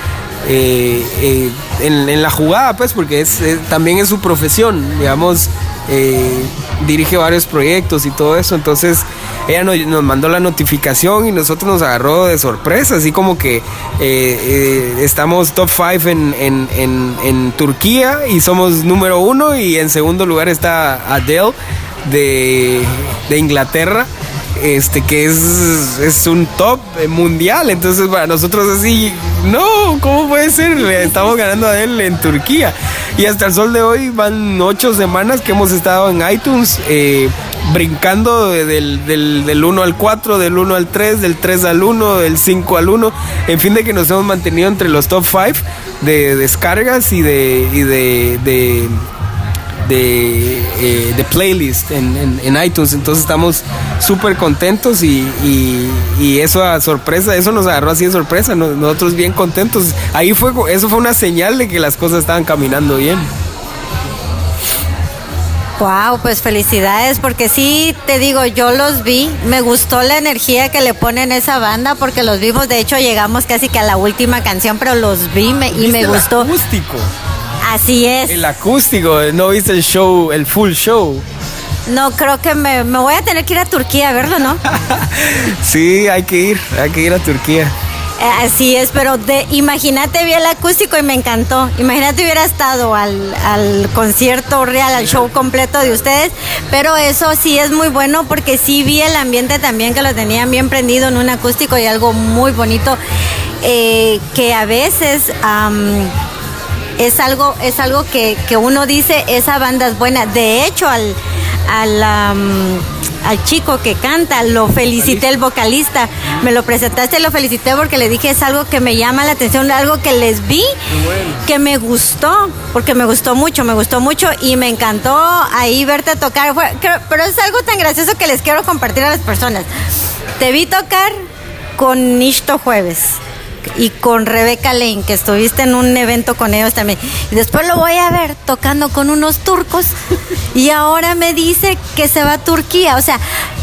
eh, eh, en, la jugada, pues, porque es- también es su profesión, digamos, eh, dirige varios proyectos y todo eso, entonces ella nos, nos mandó la notificación y nosotros nos agarró de sorpresa, así como que eh, eh, estamos top 5 en, en, en, Turquía y somos número uno y en segundo lugar está Adele de, de Inglaterra este que es, es un top mundial. Entonces, para nosotros así, no, ¿cómo puede ser? Le estamos ganando a él en Turquía. Y hasta el sol de hoy van ocho semanas que hemos estado en iTunes. eh, brincando de- del, del, del 1 al 4, del 1 al 3, del 3 al 1, del 5 al 1. En fin, de que nos hemos mantenido entre los top 5 de descargas y de, y de, de, de, eh, de playlist en, en- en iTunes. Entonces estamos súper contentos y, y- y eso a sorpresa, eso nos agarró así de sorpresa. no- Nosotros bien contentos. Ahí fue, eso fue una señal de que las cosas estaban caminando bien. Wow, pues felicidades, porque sí, te digo, yo los vi, me gustó la energía que le ponen esa banda, porque los vimos, de hecho llegamos casi que a la última canción, pero los vi me- y me ¿Viste el gustó. acústico. Así es. El acústico, no viste el show, el full show. No, creo que me, me voy a tener que ir a Turquía a verlo, ¿no? *laughs* Sí, hay que ir, hay que ir a Turquía. Eh, Así es, pero de, imagínate, vi el acústico y me encantó. Imagínate hubiera estado al, al concierto real, al show completo de ustedes, pero eso sí es muy bueno porque sí vi el ambiente también que lo tenían bien prendido en un acústico y algo muy bonito eh, que a veces... es algo, es algo que, que uno dice, esa banda es buena. De hecho, al, al, al chico que canta, lo felicité, el vocalista. Me lo presentaste, lo felicité porque le dije, es algo que me llama la atención, algo que les vi, que me gustó, porque me gustó mucho, me gustó mucho y me encantó ahí verte tocar. Fue- pero es algo tan gracioso que les quiero compartir a las personas. Te vi tocar con Nishto Jueves y con Rebeca Lane, que estuviste en un evento con ellos también. Y después lo voy a ver tocando con unos turcos y ahora me dice que se va a Turquía. O sea,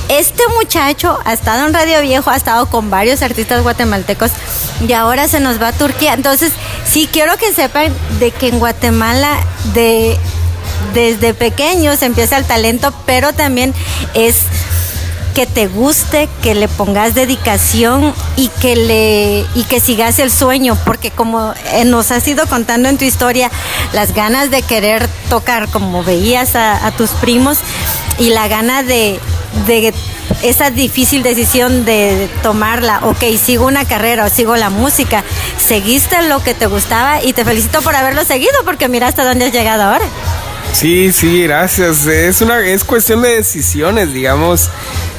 este muchacho ha estado en Radio Viejo, ha estado con varios artistas guatemaltecos y ahora se nos va a Turquía. Entonces, sí quiero que sepan de que en Guatemala de desde pequeños empieza el talento, pero también es que te guste, que le pongas dedicación y que le y que sigas el sueño, porque como eh, nos has ido contando en tu historia, las ganas de querer tocar como veías a, tus primos y la gana de, de esa difícil decisión de tomarla, ok, sigo una carrera o sigo la música, seguiste lo que te gustaba y te felicito por haberlo seguido, porque mira hasta dónde has llegado ahora. Sí, sí, gracias. Es una es cuestión de decisiones, digamos.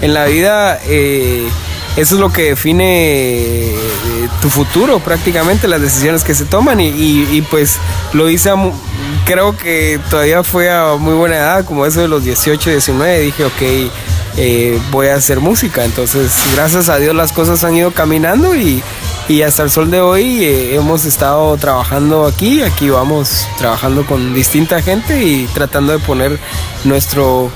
En la vida eh, eso es lo que define eh, tu futuro prácticamente, las decisiones que se toman y, y- y, pues lo hice, a creo que todavía fue a muy buena edad, como eso de los 18, 19, dije, ok, eh, voy a hacer música. Entonces, gracias a Dios las cosas han ido caminando y, y hasta el sol de hoy eh, hemos estado trabajando aquí, aquí vamos trabajando con distinta gente y tratando de poner nuestro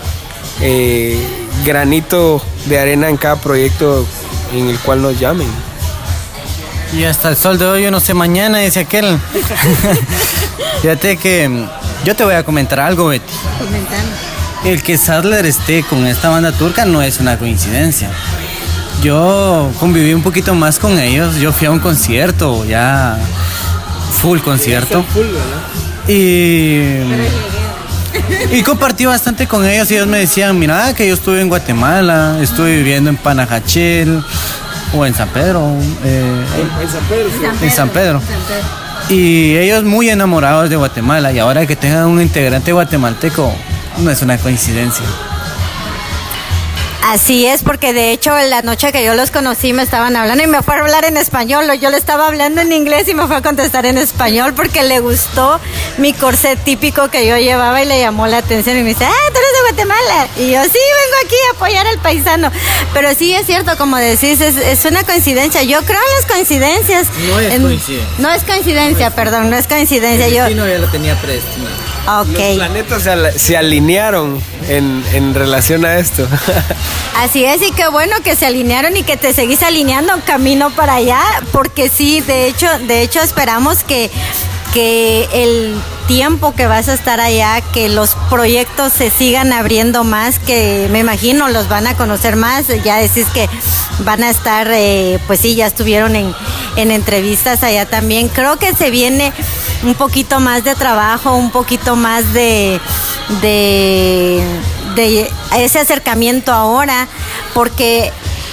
eh, granito de arena en cada proyecto en el cual nos llamen. Y hasta el sol de hoy, yo no sé mañana, dice aquel. *laughs* Fíjate que mm, yo te voy a comentar algo, Betty. El que Sadler esté con esta banda turca no es una coincidencia. Yo conviví un poquito más con ellos. Yo fui a un concierto, ya full concierto. Y, y compartí bastante con ellos. Y ellos me decían: Mira, que yo estuve en Guatemala, estuve viviendo en Panajachel o en San Pedro. eh, en San Pedro. Y ellos muy enamorados de Guatemala. Y ahora que tengan un integrante guatemalteco, no es una coincidencia. Así es, porque de hecho la noche que yo los conocí me estaban hablando y me fue a hablar en español. Yo le estaba hablando en inglés y me fue a contestar en español porque le gustó mi corset típico que yo llevaba y le llamó la atención y me dice, ah, tú eres de Guatemala. Y yo, sí, vengo aquí a apoyar al paisano. Pero sí es cierto, como decís, es, es una coincidencia. Yo creo en las coincidencias. No es En- coincidencia. No es coincidencia, perdón, no es coincidencia. Yo, ya lo tenía predestinado. Los ok. planetas se, al- se alinearon en, en relación a esto. *laughs* Así es, y qué bueno que se alinearon y que te seguís alineando camino para allá, porque sí, de hecho, de hecho esperamos que, que el tiempo que vas a estar allá, que los proyectos se sigan abriendo más, que me imagino los van a conocer más, ya decís que van a estar, eh, pues sí, ya estuvieron en, en entrevistas allá también. Creo que se viene un poquito más de trabajo, un poquito más de, de, de ese acercamiento ahora, porque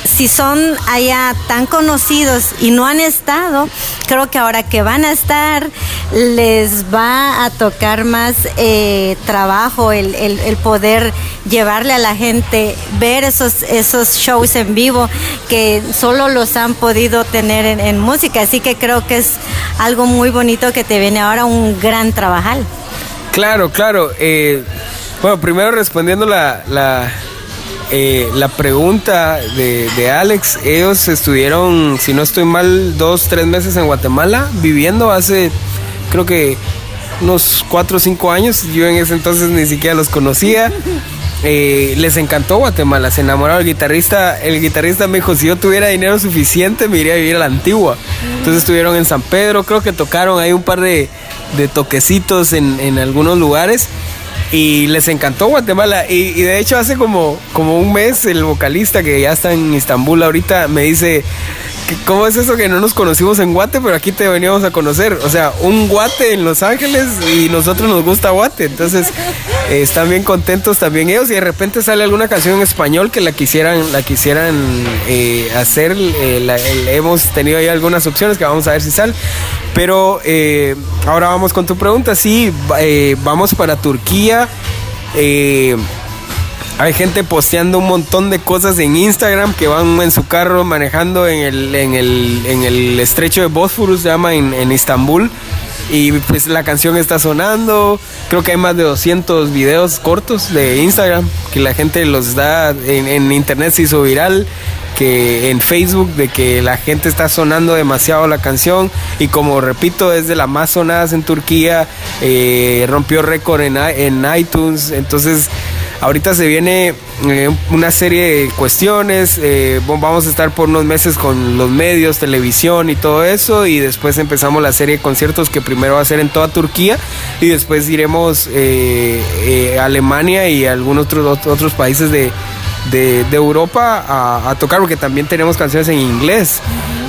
si son allá tan conocidos y no han estado, creo que ahora que van a estar, les va a tocar más eh, trabajo el, el- poder llevarle a la gente, ver esos, esos shows en vivo que solo los han podido tener en, música. Así que creo que es algo muy bonito que te viene ahora un gran trabajar. Claro, claro. eh, bueno, primero respondiendo la, la, eh, la pregunta de, de Alex, ellos estuvieron, si no estoy mal, dos, tres meses en Guatemala viviendo hace, creo que unos cuatro o cinco años. Yo en ese entonces ni siquiera los conocía. *laughs* Eh, les encantó Guatemala, se enamoraron. El guitarrista, el guitarrista me dijo, si yo tuviera dinero suficiente, me iría a vivir a la antigua. Entonces estuvieron en San Pedro, creo que tocaron ahí un par de, de toquecitos en, en algunos lugares. Y les encantó Guatemala. Y, y de hecho hace como, como un mes el vocalista que ya está en Estambul ahorita me dice, ¿cómo es eso que no nos conocimos en Guate, pero aquí te veníamos a conocer? O sea, un Guate en Los Ángeles y nosotros nos gusta Guate. Entonces *laughs* eh, están bien contentos también ellos y de repente sale alguna canción en español que la quisieran, la quisieran eh, hacer. eh, la- el- hemos tenido ahí algunas opciones que vamos a ver si salen. Pero eh, ahora vamos con tu pregunta. Sí, va- eh, vamos para Turquía. Eh, hay gente posteando un montón de cosas en Instagram que van en su carro manejando en el, en el, en el estrecho de Bósforo, se llama en, en Istambul. Y pues la canción está sonando. Creo que hay más de 200 videos cortos de Instagram que la gente los da. En, internet se hizo viral. Que en Facebook de que la gente está sonando demasiado la canción. Y como repito, es de las más sonadas en Turquía. eh, rompió récord en, en iTunes. Entonces. Ahorita se viene eh, una serie de cuestiones, eh, vamos a estar por unos meses con los medios, televisión y todo eso, y después empezamos la serie de conciertos que primero va a ser en toda Turquía, y después iremos eh, eh, a Alemania y a algunos otros, otros países de, de- Europa a, tocar, porque también tenemos canciones en inglés.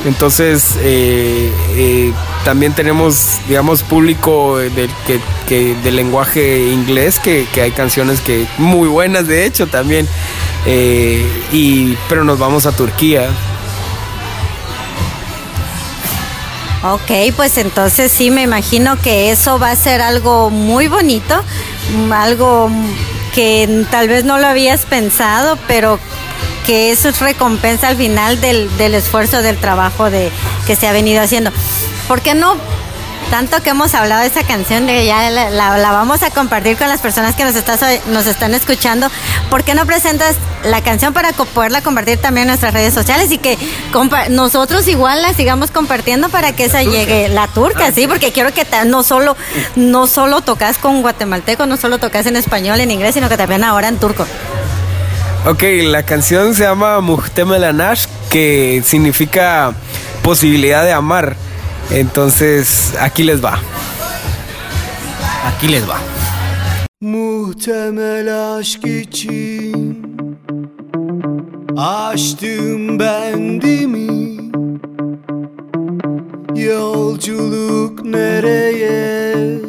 Entonces, eh, eh, también tenemos, digamos, público del, que, que- del lenguaje inglés, que, hay canciones que muy buenas, de hecho, también. Eh, y, pero nos vamos a Turquía. Ok, pues entonces sí, me imagino que eso va a ser algo muy bonito, algo que tal vez no lo habías pensado, pero que eso es recompensa al final del, del esfuerzo, del trabajo de, que se ha venido haciendo. ¿Por qué no? Tanto que hemos hablado de esa canción, de ya la, la- la vamos a compartir con las personas que nos, estás, nos están escuchando. ¿Por qué no presentas la canción para poderla compartir también en nuestras redes sociales y que nosotros igual la sigamos compartiendo para que esa llegue la turca, sí? Porque quiero que no solo no solo tocas con guatemalteco, no solo tocas en español, en inglés, sino que también ahora en turco. Ok, la canción se llama Muhtemel que significa posibilidad de amar. Entonces, aquí les va. Aquí les va. Muhtemel aşk için Açtım bendimi Yolculuk nereye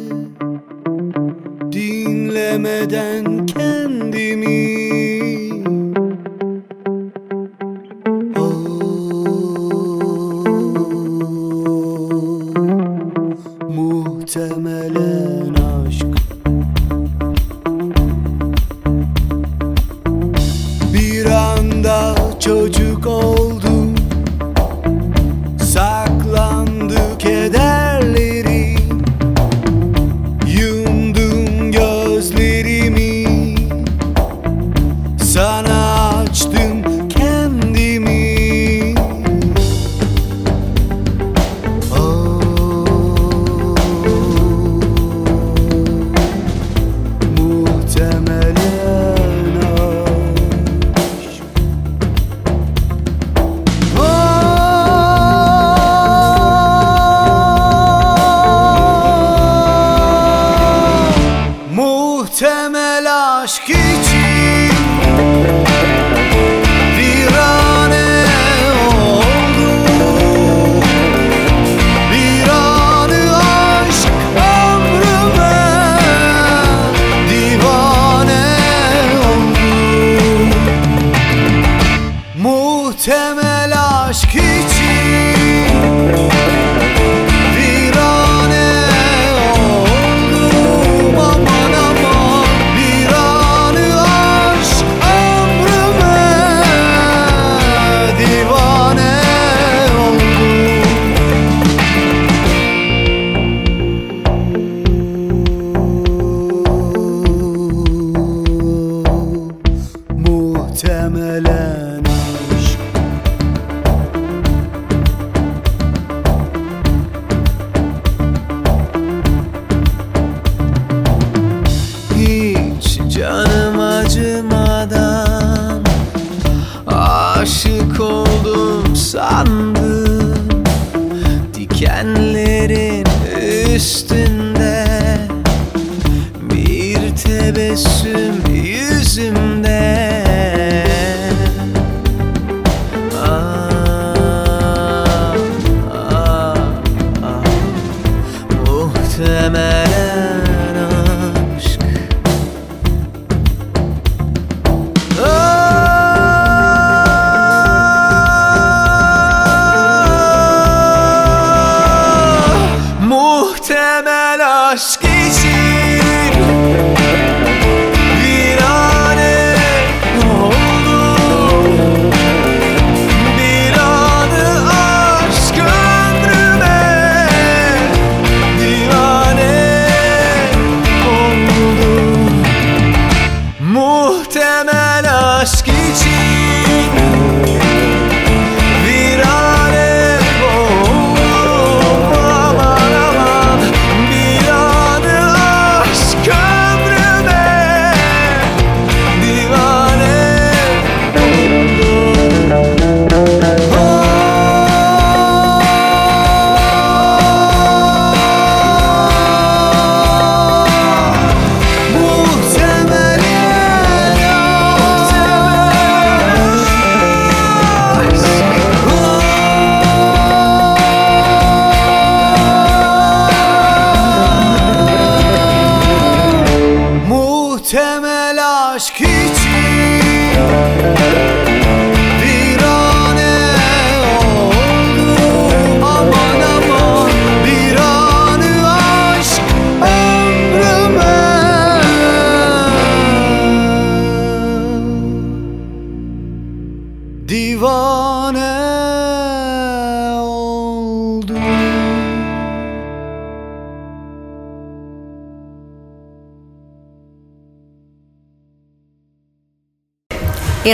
Dinlemeden kendimi told you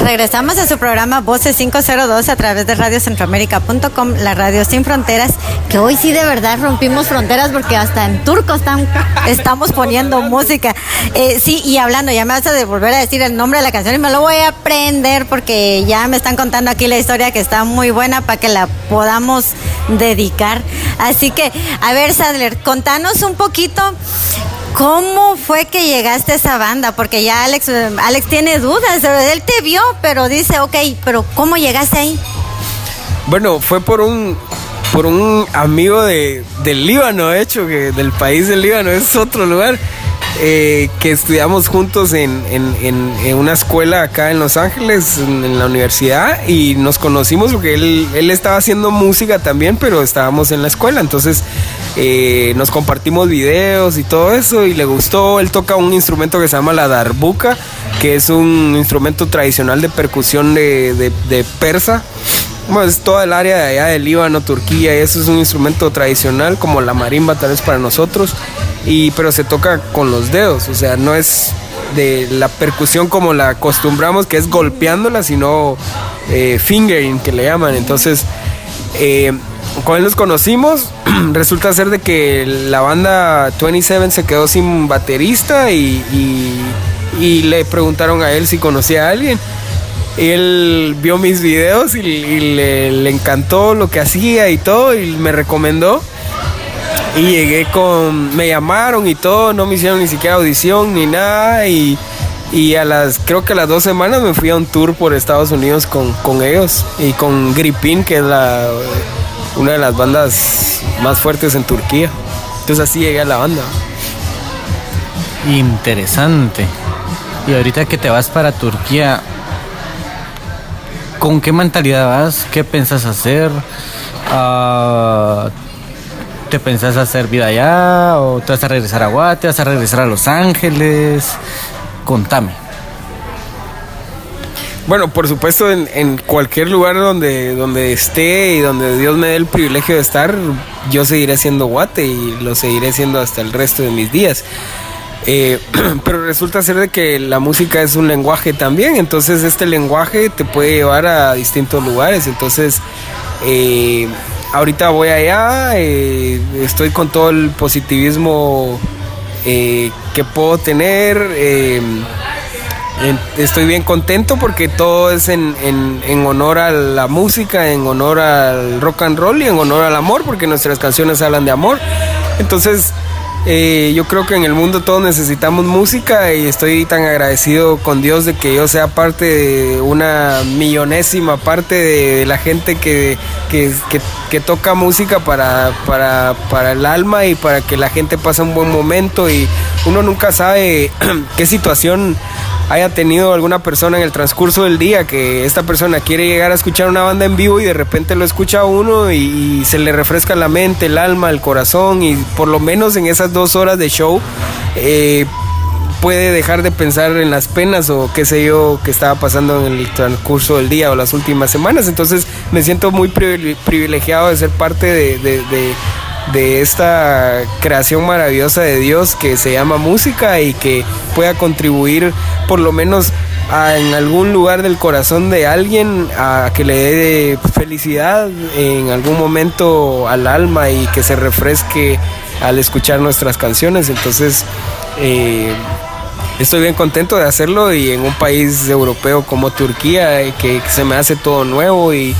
regresamos a su programa Voces 502 a través de radiocentroamérica.com, la radio sin fronteras, que hoy sí de verdad rompimos fronteras porque hasta en turco están, estamos poniendo música. Eh, sí, y hablando, ya me vas a volver a decir el nombre de la canción y me lo voy a aprender porque ya me están contando aquí la historia que está muy buena para que la podamos dedicar. Así que, a ver, Sadler, contanos un poquito ¿Cómo fue que llegaste a esa banda? Porque ya Alex, Alex tiene dudas. Él te vio, pero dice, ok, pero ¿cómo llegaste ahí? Bueno, fue por un por un amigo de, del Líbano, de hecho, que del país del Líbano, es otro lugar, eh, que estudiamos juntos en, en- en- una escuela acá en Los Ángeles, en, la universidad, y nos conocimos porque él, él estaba haciendo música también, pero estábamos en la escuela, entonces eh, nos compartimos videos y todo eso, y le gustó, él toca un instrumento que se llama la darbuka, que es un instrumento tradicional de percusión de, de- de persa. Bueno, es toda el área de allá del Líbano, Turquía, y eso es un instrumento tradicional como la marimba tal vez para nosotros, y, pero se toca con los dedos, o sea, no es de la percusión como la acostumbramos, que es golpeándola, sino eh, fingering, que le llaman. Entonces, eh, él nos conocimos, *clears throat* resulta ser de que la banda 27 se quedó sin baterista y le preguntaron a él si conocía a alguien. Él vio mis videos y, le encantó lo que hacía y todo y me recomendó. Y llegué con, me llamaron y todo, no me hicieron ni siquiera audición ni nada y, y a las, creo que a las dos semanas me fui a un tour por Estados Unidos con, con ellos y con Gripin, que es la, una de las bandas más fuertes en Turquía. Entonces así llegué a la banda. Interesante. Y ahorita que te vas para Turquía, ¿con qué mentalidad vas? ¿Qué pensás hacer? Ah, ¿Te pensás hacer vida allá? ¿O te vas a regresar a Guate? ¿Vas a regresar a Los Ángeles? Contame. Bueno, por supuesto, en, en cualquier lugar donde, donde esté y donde Dios me dé el privilegio de estar, yo seguiré siendo guate y lo seguiré siendo hasta el resto de mis días. Eh, *clears throat* pero resulta ser de que la música es un lenguaje también, entonces este lenguaje te puede llevar a distintos lugares. Entonces, eh, ahorita voy allá, eh, estoy con todo el positivismo eh, que puedo tener. eh, Estoy bien contento porque todo es en, en- en honor a la música, en honor al rock and roll y en honor al amor, porque nuestras canciones hablan de amor. Entonces, eh, yo creo que en el mundo todos necesitamos música y estoy tan agradecido con Dios de que yo sea parte de una millonésima parte de, la gente que, que, que- que toca música para, para, para el alma y para que la gente pase un buen momento. Y uno nunca sabe *clears throat* qué situación haya tenido alguna persona en el transcurso del día que esta persona quiere llegar a escuchar una banda en vivo y de repente lo escucha uno y, se le refresca la mente, el alma, el corazón y por lo menos en esas dos horas de show eh, puede dejar de pensar en las penas o qué sé yo que estaba pasando en el transcurso del día o las últimas semanas. Entonces me siento muy privile- privilegiado de ser parte de- de esta creación maravillosa de Dios que se llama música y que pueda contribuir por lo menos a- en algún lugar del corazón de alguien a que le dé felicidad en algún momento al alma y que se refresque al escuchar nuestras canciones. Entonces, eh, estoy bien contento de hacerlo y en un país europeo como Turquía, eh, que, que se me hace todo nuevo y,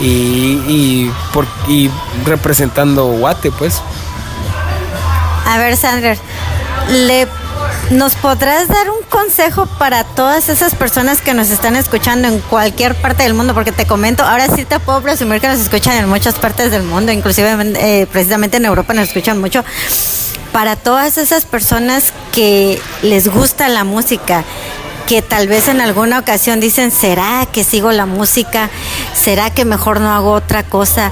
y, por- y representando Guate, pues. A ver, Sandra, ¿le, ¿nos podrás dar un consejo para todas esas personas que nos están escuchando en cualquier parte del mundo? Porque te comento, ahora sí te puedo presumir que nos escuchan en muchas partes del mundo, inclusive eh, precisamente en Europa nos escuchan mucho. Para todas esas personas que les gusta la música, que tal vez en alguna ocasión dicen, ¿será que sigo la música? ¿Será que mejor no hago otra cosa?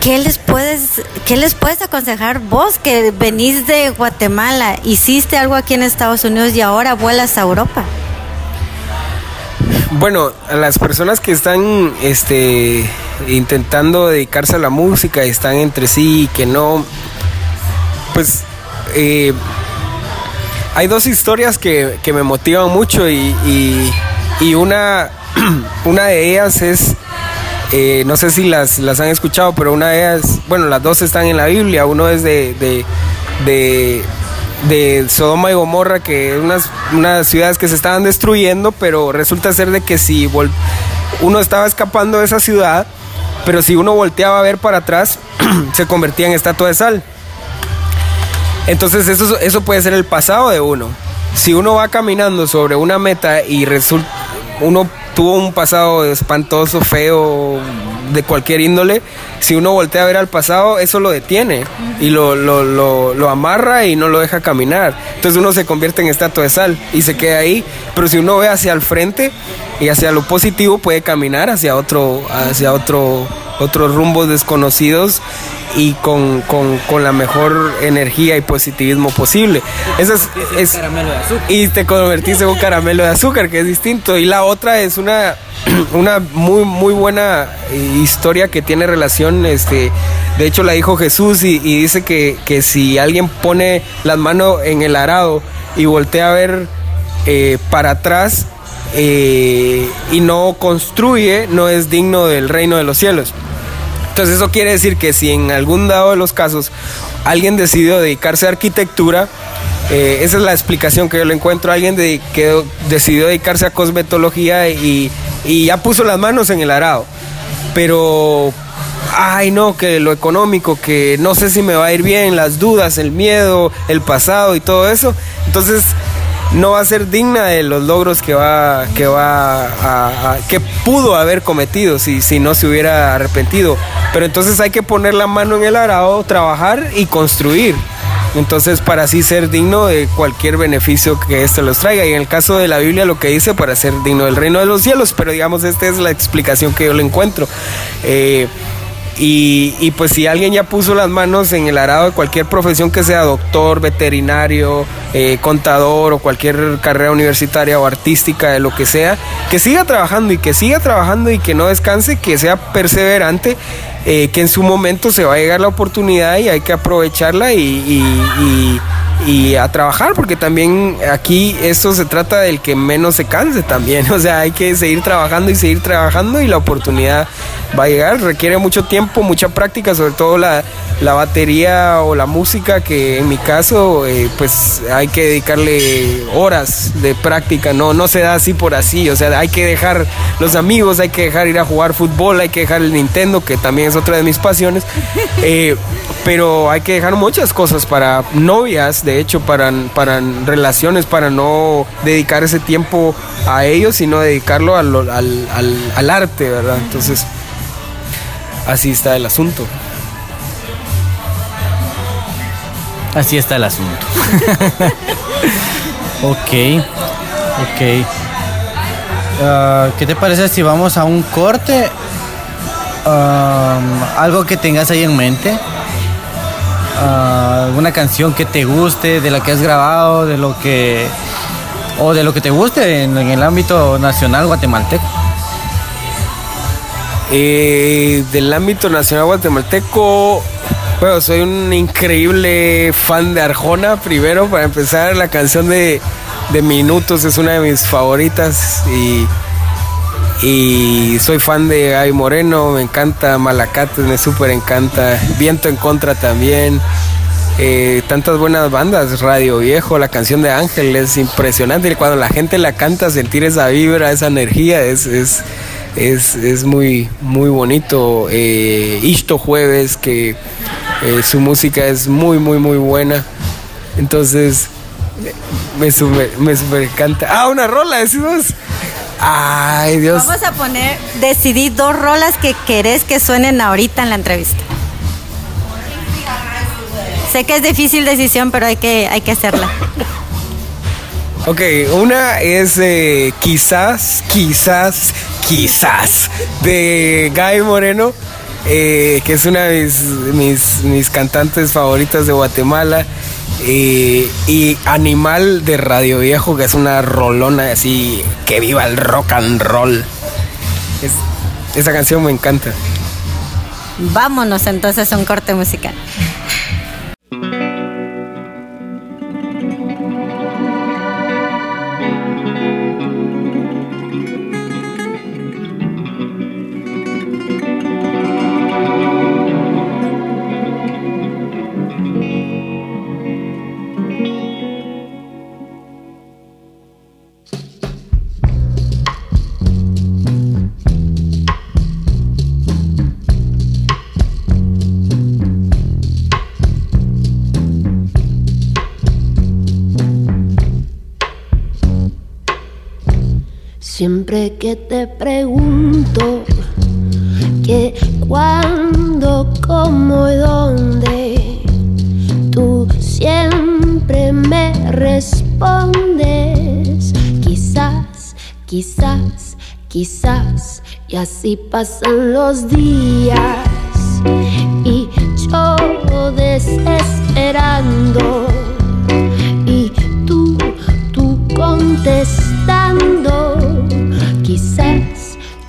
¿Qué les puedes, qué les puedes aconsejar vos que venís de Guatemala, hiciste algo aquí en Estados Unidos y ahora vuelas a Europa? Bueno, a las personas que están este, intentando dedicarse a la música están entre sí y que no, pues eh, hay dos historias que, que me motivan mucho y, y- una, *clears throat* una de ellas es, eh, no sé si las, las han escuchado, pero una de ellas, bueno, las dos están en la Biblia, uno es de, de, de, de Sodoma y Gomorra, que es unas, unas ciudades que se estaban destruyendo, pero resulta ser de que si vol- uno estaba escapando de esa ciudad, pero si uno volteaba a ver para atrás, *clears throat* se convertía en estatua de sal. Entonces eso, eso puede ser el pasado de uno. Si uno va caminando sobre una meta y resulta, uno tuvo un pasado espantoso, feo, de cualquier índole, si uno voltea a ver al pasado, eso lo detiene y lo, lo, lo, lo amarra y no lo deja caminar. Entonces uno se convierte en estatua de sal y se queda ahí. Pero si uno ve hacia el frente y hacia lo positivo, puede caminar hacia otro, hacia otro, otros rumbos desconocidos y con, con, con la mejor energía y positivismo posible. Eso es, es- y te convertiste en un caramelo de azúcar, que es distinto. Y la otra es una, *clears throat* una muy, muy buena eh, historia que tiene relación, este, de hecho la dijo Jesús y, y dice que, que si alguien pone las manos en el arado y voltea a ver eh, para atrás eh, y no construye, no es digno del reino de los cielos. Eso quiere decir que si en algún dado de los casos alguien decidió dedicarse a arquitectura, eh, esa es la explicación que yo le encuentro. Alguien que decidió dedicarse a cosmetología y, y ya puso las manos en el arado. Pero, ay no, que lo económico, que no sé si me va a ir bien, las dudas, el miedo, el pasado y todo eso. Entonces no va a ser digna de los logros que va que va a, que pudo haber cometido si, si no se hubiera arrepentido pero entonces hay que poner la mano en el arado trabajar y construir Entonces, para así ser digno de cualquier beneficio que éste los traiga. Y en el caso de la Biblia, lo que dice para ser digno del reino de los cielos. Pero digamos, esta es la explicación que yo le encuentro. Eh, y, pues si alguien ya puso las manos en el arado de cualquier profesión que sea doctor, veterinario, eh, contador o cualquier carrera universitaria o artística, de lo que sea, que siga trabajando y que siga trabajando y que no descanse, que sea perseverante, eh, que en su momento se va a llegar la oportunidad y hay que aprovecharla y y a trabajar, porque también aquí esto se trata del que menos se canse también, *laughs* o sea, hay que seguir trabajando y seguir trabajando y la oportunidad va a llegar, requiere mucho tiempo, mucha práctica, sobre todo la, la batería o la música, que en mi caso eh, pues hay que dedicarle horas de práctica, no, no se da así por así, o sea, hay que dejar los amigos, hay que dejar ir a jugar fútbol, hay que dejar el Nintendo, que también es otra de mis pasiones, *laughs* eh, pero hay que dejar muchas cosas para novias, de hecho, para, para relaciones, para no dedicar ese tiempo a ellos, sino dedicarlo al, al, arte, ¿verdad? Entonces, así está el asunto. Así está el asunto. *laughs* ok, ok. Ah, ¿Qué te parece si vamos a un corte? algo que tengas ahí en mente. Ah, alguna canción que te guste, de la que has grabado, de lo que o de lo que te guste en, el ámbito nacional guatemalteco. Eh, del ámbito nacional guatemalteco, bueno, soy un increíble fan de Arjona. Primero, para empezar, la canción de, de Minutos es una de mis favoritas y y soy fan de Ay Moreno, me encanta Malacates, me súper encanta, Viento en Contra también, eh, tantas buenas bandas, Radio Viejo, la canción de Ángel es impresionante y cuando la gente la canta sentir esa vibra, esa energía es, es, es, muy, muy bonito. Eh, Isto Jueves, que eh, su música es muy, muy, muy buena. Entonces, me super, me super encanta. Ah, una rola, decimos. Ay, Dios. Vamos a poner, decidí dos rolas que querés que suenen ahorita en la entrevista. Sé que es difícil decisión, pero hay que, hay que hacerla. Ok, una es eh, quizás, quizás, quizás de Guy Moreno, eh, que es una de mis, mis cantantes favoritas de Guatemala y Animal de Radio Viejo, que es una rolona así, que viva el rock and roll. esa canción me encanta. Vámonos entonces a un corte musical. Siempre que te pregunto qué, cuándo, cómo y dónde, tú siempre me respondes. Quizás, quizás, quizás, y así pasan los días. Y yo desesperando, y tú, tú contestando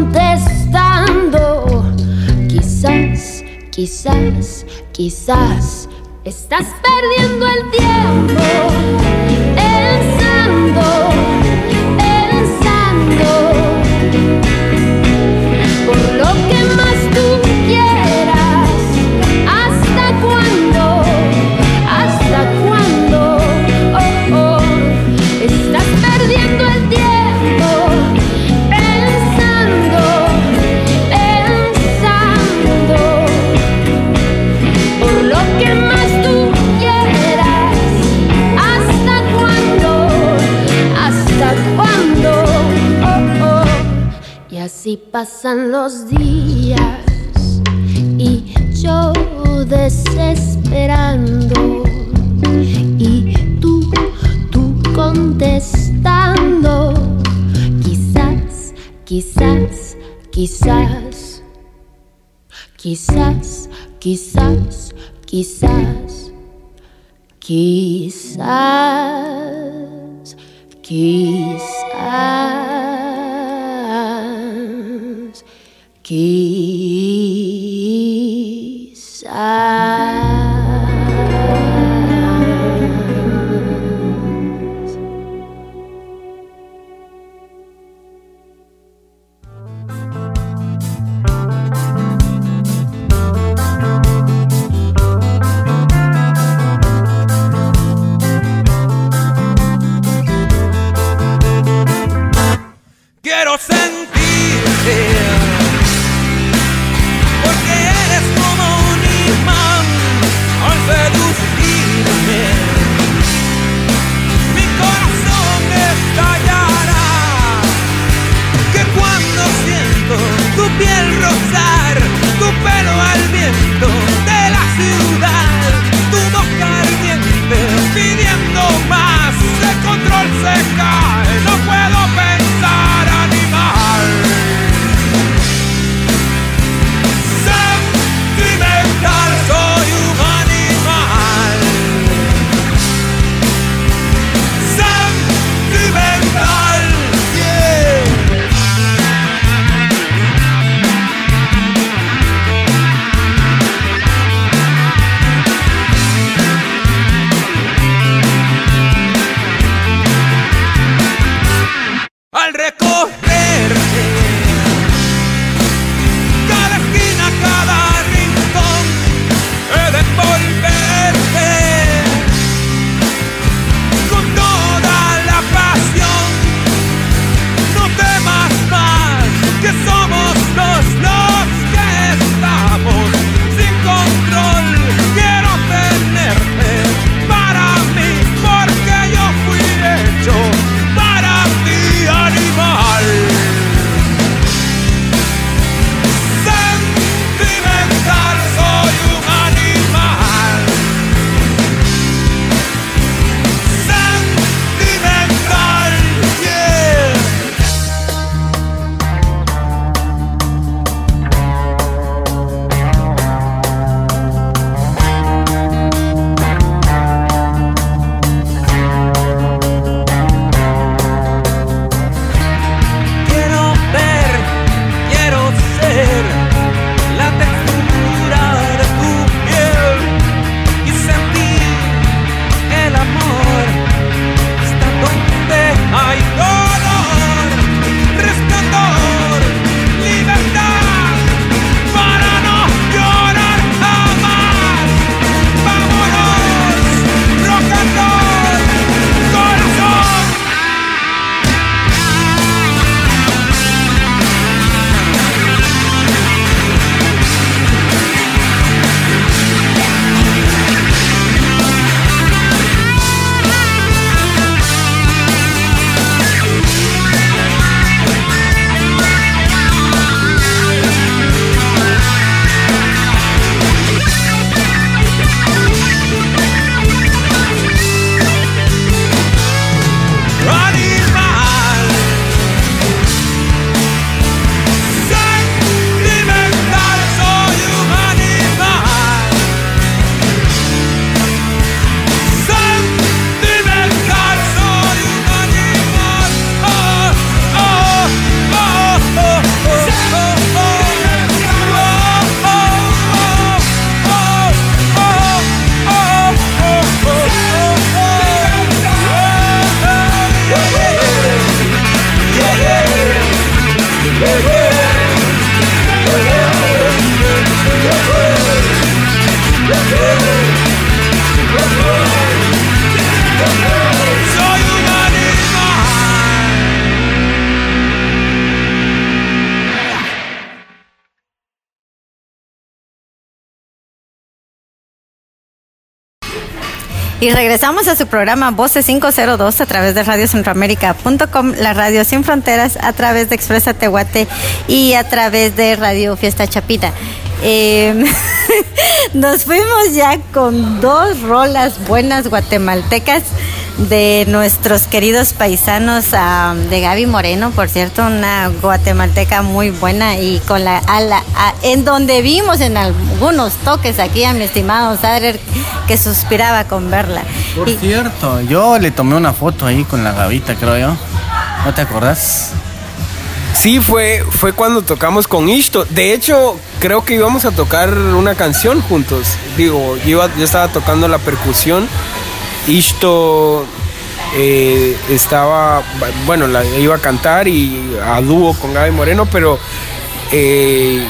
contestando. Quizás, quizás, quizás estás perdiendo el tiempo Y regresamos a su programa Voces 502 a través de radiocentroamérica.com, la radio sin fronteras, a través de Expresa Tehuate y a través de Radio Fiesta Chapita. Eh, *laughs* nos fuimos ya con dos rolas buenas guatemaltecas de nuestros queridos paisanos ah, de Gaby Moreno, por cierto, una guatemalteca muy buena y con la ala, a- en donde vimos en algunos toques aquí a mi estimado Sadler que suspiraba con verla. Por Y- cierto, yo le tomé una foto ahí con la gavita, creo yo. ¿No te acordás? Sí, fue, fue cuando tocamos con Ishto. De hecho, creo que íbamos a tocar una canción juntos. Digo, iba- yo estaba tocando la percusión. Ishto eh, estaba, bueno, la iba a cantar y a dúo con Gaby Moreno, pero eh,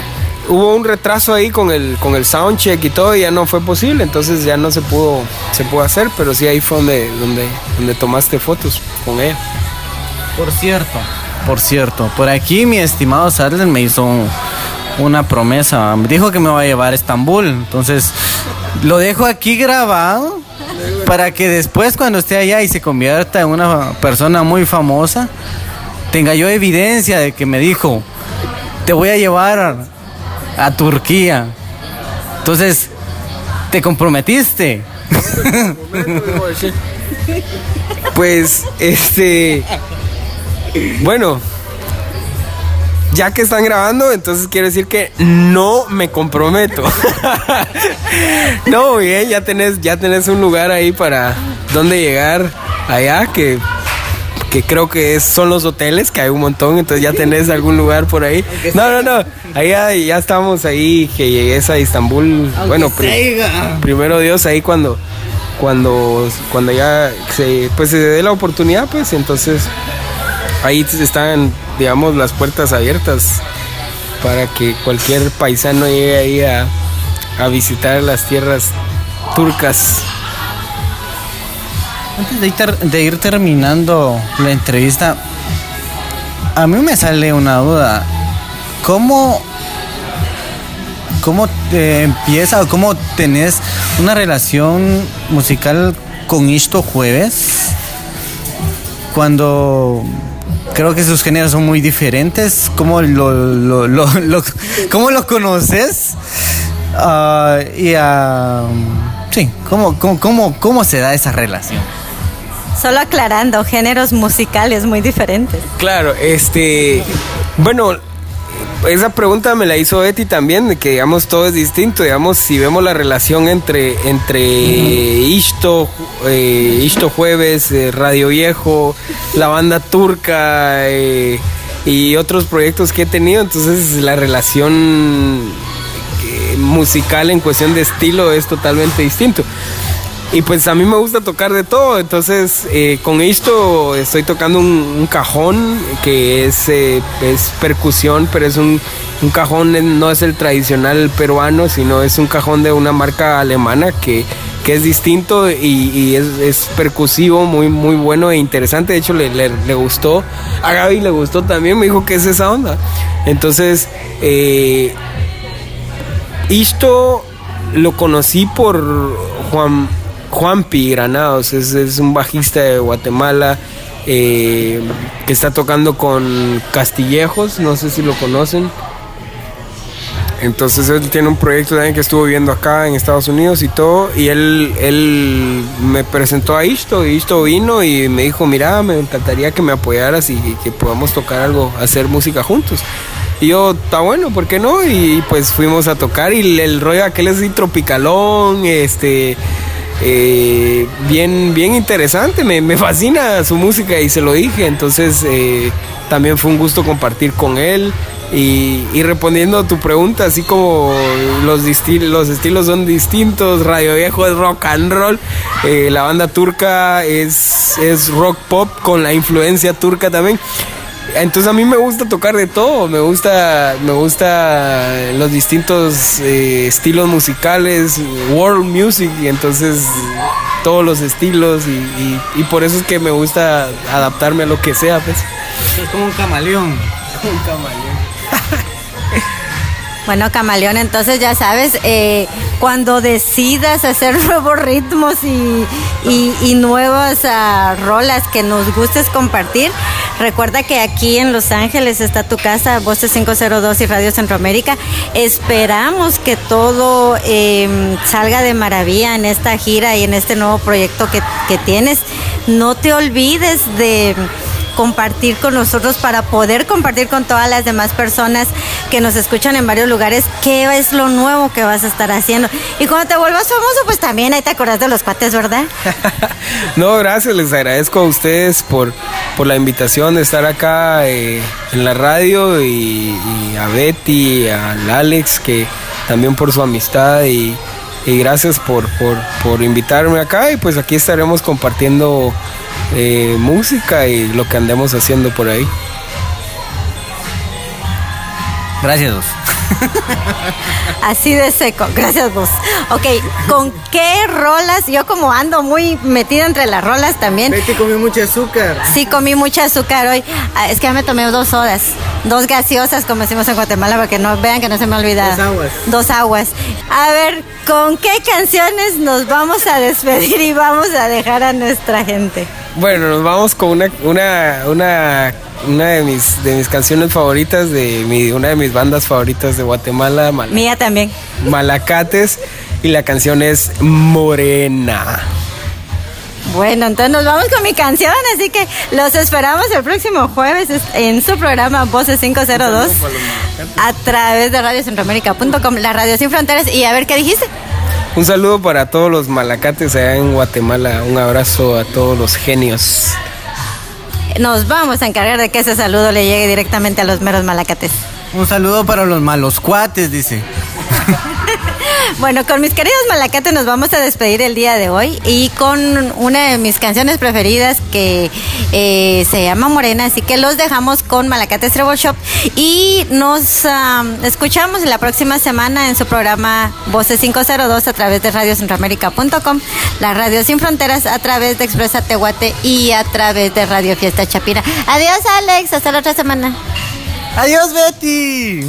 hubo un retraso ahí con el, con el soundcheck y todo y ya no fue posible. Entonces ya no se pudo, se pudo hacer, pero sí ahí fue donde, donde, donde tomaste fotos con ella. Por cierto. Por cierto, por aquí mi estimado Sadler me hizo un- una promesa. Me dijo que me va a llevar a Estambul. Entonces, lo dejo aquí grabado para que después cuando esté allá y se convierta en una persona muy famosa, tenga yo evidencia de que me dijo, te voy a llevar a, Turquía. Entonces, ¿te comprometiste? Pues, este. Bueno. Ya que están grabando, entonces quiere decir que no me comprometo. *laughs* no, bien, ya tenés, ya tenés un lugar ahí para donde llegar allá, que, que creo que es, son los hoteles, que hay un montón, entonces ya tenés algún lugar por ahí. No, no, no, ahí ya, estamos ahí, que llegues a Estambul. bueno, pri- primero Dios ahí cuando cuando cuando ya se pues se dé la oportunidad pues entonces ahí están digamos las puertas abiertas para que cualquier paisano llegue ahí a, visitar las tierras turcas Antes de ir, ter- de ir terminando la entrevista, a mí me sale una duda. ¿Cómo, cómo te empieza o cómo tenés una relación musical con Isto Jueves? Cuando creo que sus géneros son muy diferentes. ¿Cómo lo, lo, lo, lo- cómo lo conoces? Ah, y ah, sí, ¿cómo, cómo, cómo, ¿cómo se da esa relación? Solo aclarando, géneros musicales muy diferentes. Claro, este, bueno, esa pregunta me la hizo Betty también, de que digamos todo es distinto, digamos, si vemos la relación entre, entre Ishto, eh, Ishto Jueves, eh, Radio Viejo, la banda turca eh, y otros proyectos que he tenido, entonces la relación eh, musical en cuestión de estilo es totalmente distinto. Y pues a mí me gusta tocar de todo, entonces eh, con esto estoy tocando un, cajón que es, eh, es percusión, pero es un, un cajón, eh, no es el tradicional peruano, sino es un cajón de una marca alemana que, que es distinto y, es, es percusivo, muy, muy bueno e interesante. De hecho, le, le- gustó, a Gaby le gustó también, me dijo que es esa onda. Entonces, esto lo conocí por Juan Juanpi Granados, es, es un bajista de Guatemala eh, que está tocando con Castillejos, no sé si lo conocen. Entonces él tiene un proyecto también que estuvo viendo acá en Estados Unidos y todo. Y él, él me presentó a Isto y Isto vino y me dijo, mira, me encantaría que me apoyaras y, que podamos tocar algo, hacer música juntos. Y yo, está bueno, ¿por qué no? Y pues fuimos a tocar y el, el rollo aquel es así tropicalón, este... eh, bien, bien interesante, me, fascina su música y se lo dije, entonces eh, también fue un gusto compartir con él y, respondiendo a tu pregunta, así como los, los estilos son distintos, Radio Viejo es rock and roll, eh, la banda turca es, es rock pop con la influencia turca también. Entonces a mí me gusta tocar de todo, me gusta, me gusta los distintos eh, estilos musicales, world music, y entonces todos los estilos y, y- y por eso es que me gusta adaptarme a lo que sea, pues. Es como un camaleón. *laughs* Bueno, Camaleón, entonces ya sabes, eh, cuando decidas hacer *laughs* nuevos ritmos y, y- nuevas ah, rolas que nos gustes compartir, recuerda que aquí en Los Ángeles está tu casa, Voces 502 y Radio Centroamérica. Esperamos que todo eh, salga de maravilla en esta gira y en este nuevo proyecto que, que tienes. No te olvides de compartir con nosotros para poder compartir con todas las demás personas que nos escuchan en varios lugares qué es lo nuevo que vas a estar haciendo. Y cuando te vuelvas famoso, pues también ahí te acordás de los cuates, ¿verdad? *laughs* No, gracias, les agradezco a ustedes por, por la invitación de estar acá eh, en la radio y, a Betty, al Alex, que también por su amistad y, y gracias por, por, por invitarme acá y pues aquí estaremos compartiendo eh, música y lo que andemos haciendo por ahí. Gracias. *laughs* Así de seco, gracias vos. Ok, ¿con qué rolas? Yo como ando muy metida entre las rolas también. que comí mucho azúcar. Sí, comí mucha azúcar hoy. Ah, Es que ya me tomé dos sodas, dos gaseosas, como decimos en Guatemala, para que no vean que no se me ha olvidado. Dos aguas. Dos aguas. A ver, ¿con qué canciones nos vamos a despedir y vamos a dejar a nuestra gente? Bueno, nos vamos con una, una, una, una de, mis, de mis canciones favoritas, de mi, una de mis bandas favoritas de Guatemala, Mal- Mía también. Malacates, y la canción es Morena. Bueno, entonces nos vamos con mi canción, así que los esperamos el próximo jueves es- en su programa Voces 502 a través de radiocentroamérica.com, la radio sin fronteras. Y a ver qué dijiste. Un saludo para todos los malacates allá en Guatemala. Un abrazo a todos los genios. Nos vamos a encargar de que ese saludo le llegue directamente a los meros malacates. Un saludo para los malos cuates, dice. *laughs* Bueno, con mis queridos malacates nos vamos a despedir el día de hoy y con una de mis canciones preferidas que eh, se llama Morena, así que los dejamos con Malacates Treble Shop y nos am, escuchamos la próxima semana en su programa Voces 502 a través de radiocentroamérica.com, la radio sin fronteras a través de Expresa Tehuate y a través de Radio Fiesta Chapina. Adiós Alex, hasta la otra semana. Adiós, Betty.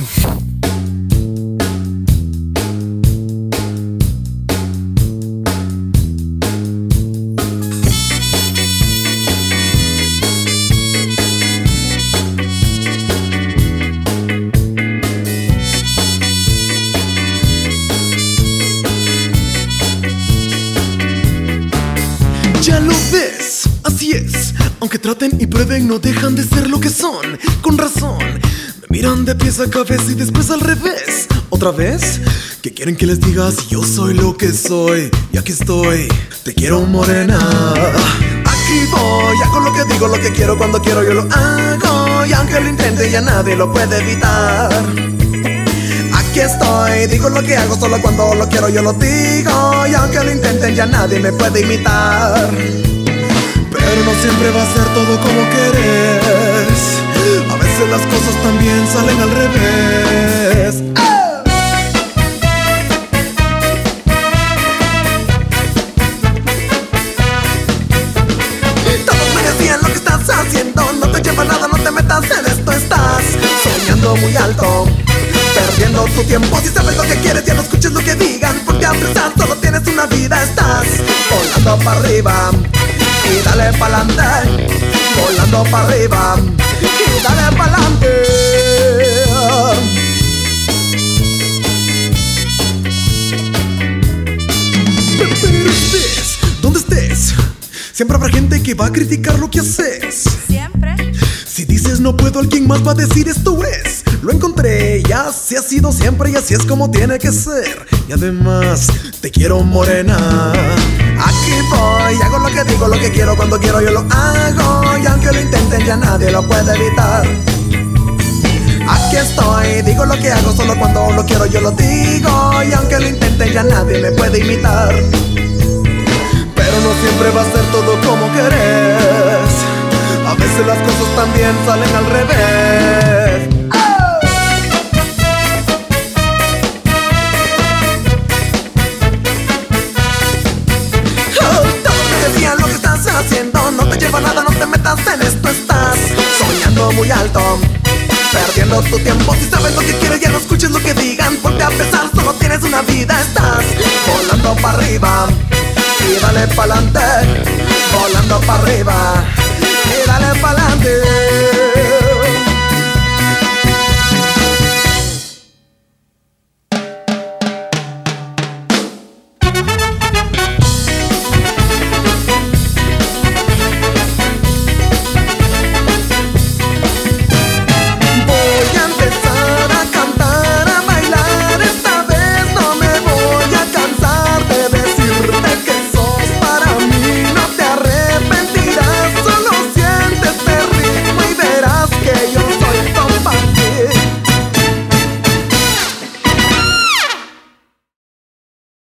Aunque traten y prueben, no dejan de ser lo que son. Con razón, me miran de pies a cabeza y después al revés. ¿Otra vez? ¿Qué quieren que les diga si yo soy lo que soy? Y aquí estoy, te quiero morena. Aquí voy, hago lo que digo, lo que quiero cuando quiero, yo lo hago. Y aunque lo intente, ya nadie lo puede evitar. Aquí estoy, digo lo que hago solo cuando lo quiero yo lo digo Y aunque lo intenten ya nadie me puede imitar Pero no siempre va a ser todo como querés. A veces las cosas también salen al revés. Todos me decían lo que estás haciendo. No te lleva nada, no te metas en esto Estás soñando muy alto. Perdiendo tu tiempo. Si sabes lo que quieres ya no escuches lo que digan. Porque a pesar solo tienes una vida Estás volando para arriba Y dale pa'lante Volando para arriba Y dale pa'lante Pero estés, donde estés Siempre habrá gente que va a criticar lo que haces Siempre. Si dices no puedo, alguien más va a decir esto es. Lo encontré, y así ha sido siempre y así es como tiene que ser. Y además, te quiero morena. Aquí voy, hago lo que digo, lo que quiero cuando quiero yo lo hago. Y aunque lo intenten ya nadie lo puede evitar. Aquí estoy, digo lo que hago solo cuando lo quiero yo lo digo. Y aunque lo intenten ya nadie me puede imitar. Pero no siempre va a ser todo como querés. A veces las cosas también salen al revés. nada, no te metas en esto, estás soñando muy alto. Perdiendo tu tiempo, si sabes lo que quieres ya no escuches lo que digan Porque a pesar solo tienes una vida, estás volando para arriba. Y dale pa'lante, volando para arriba. Y dale pa'lante.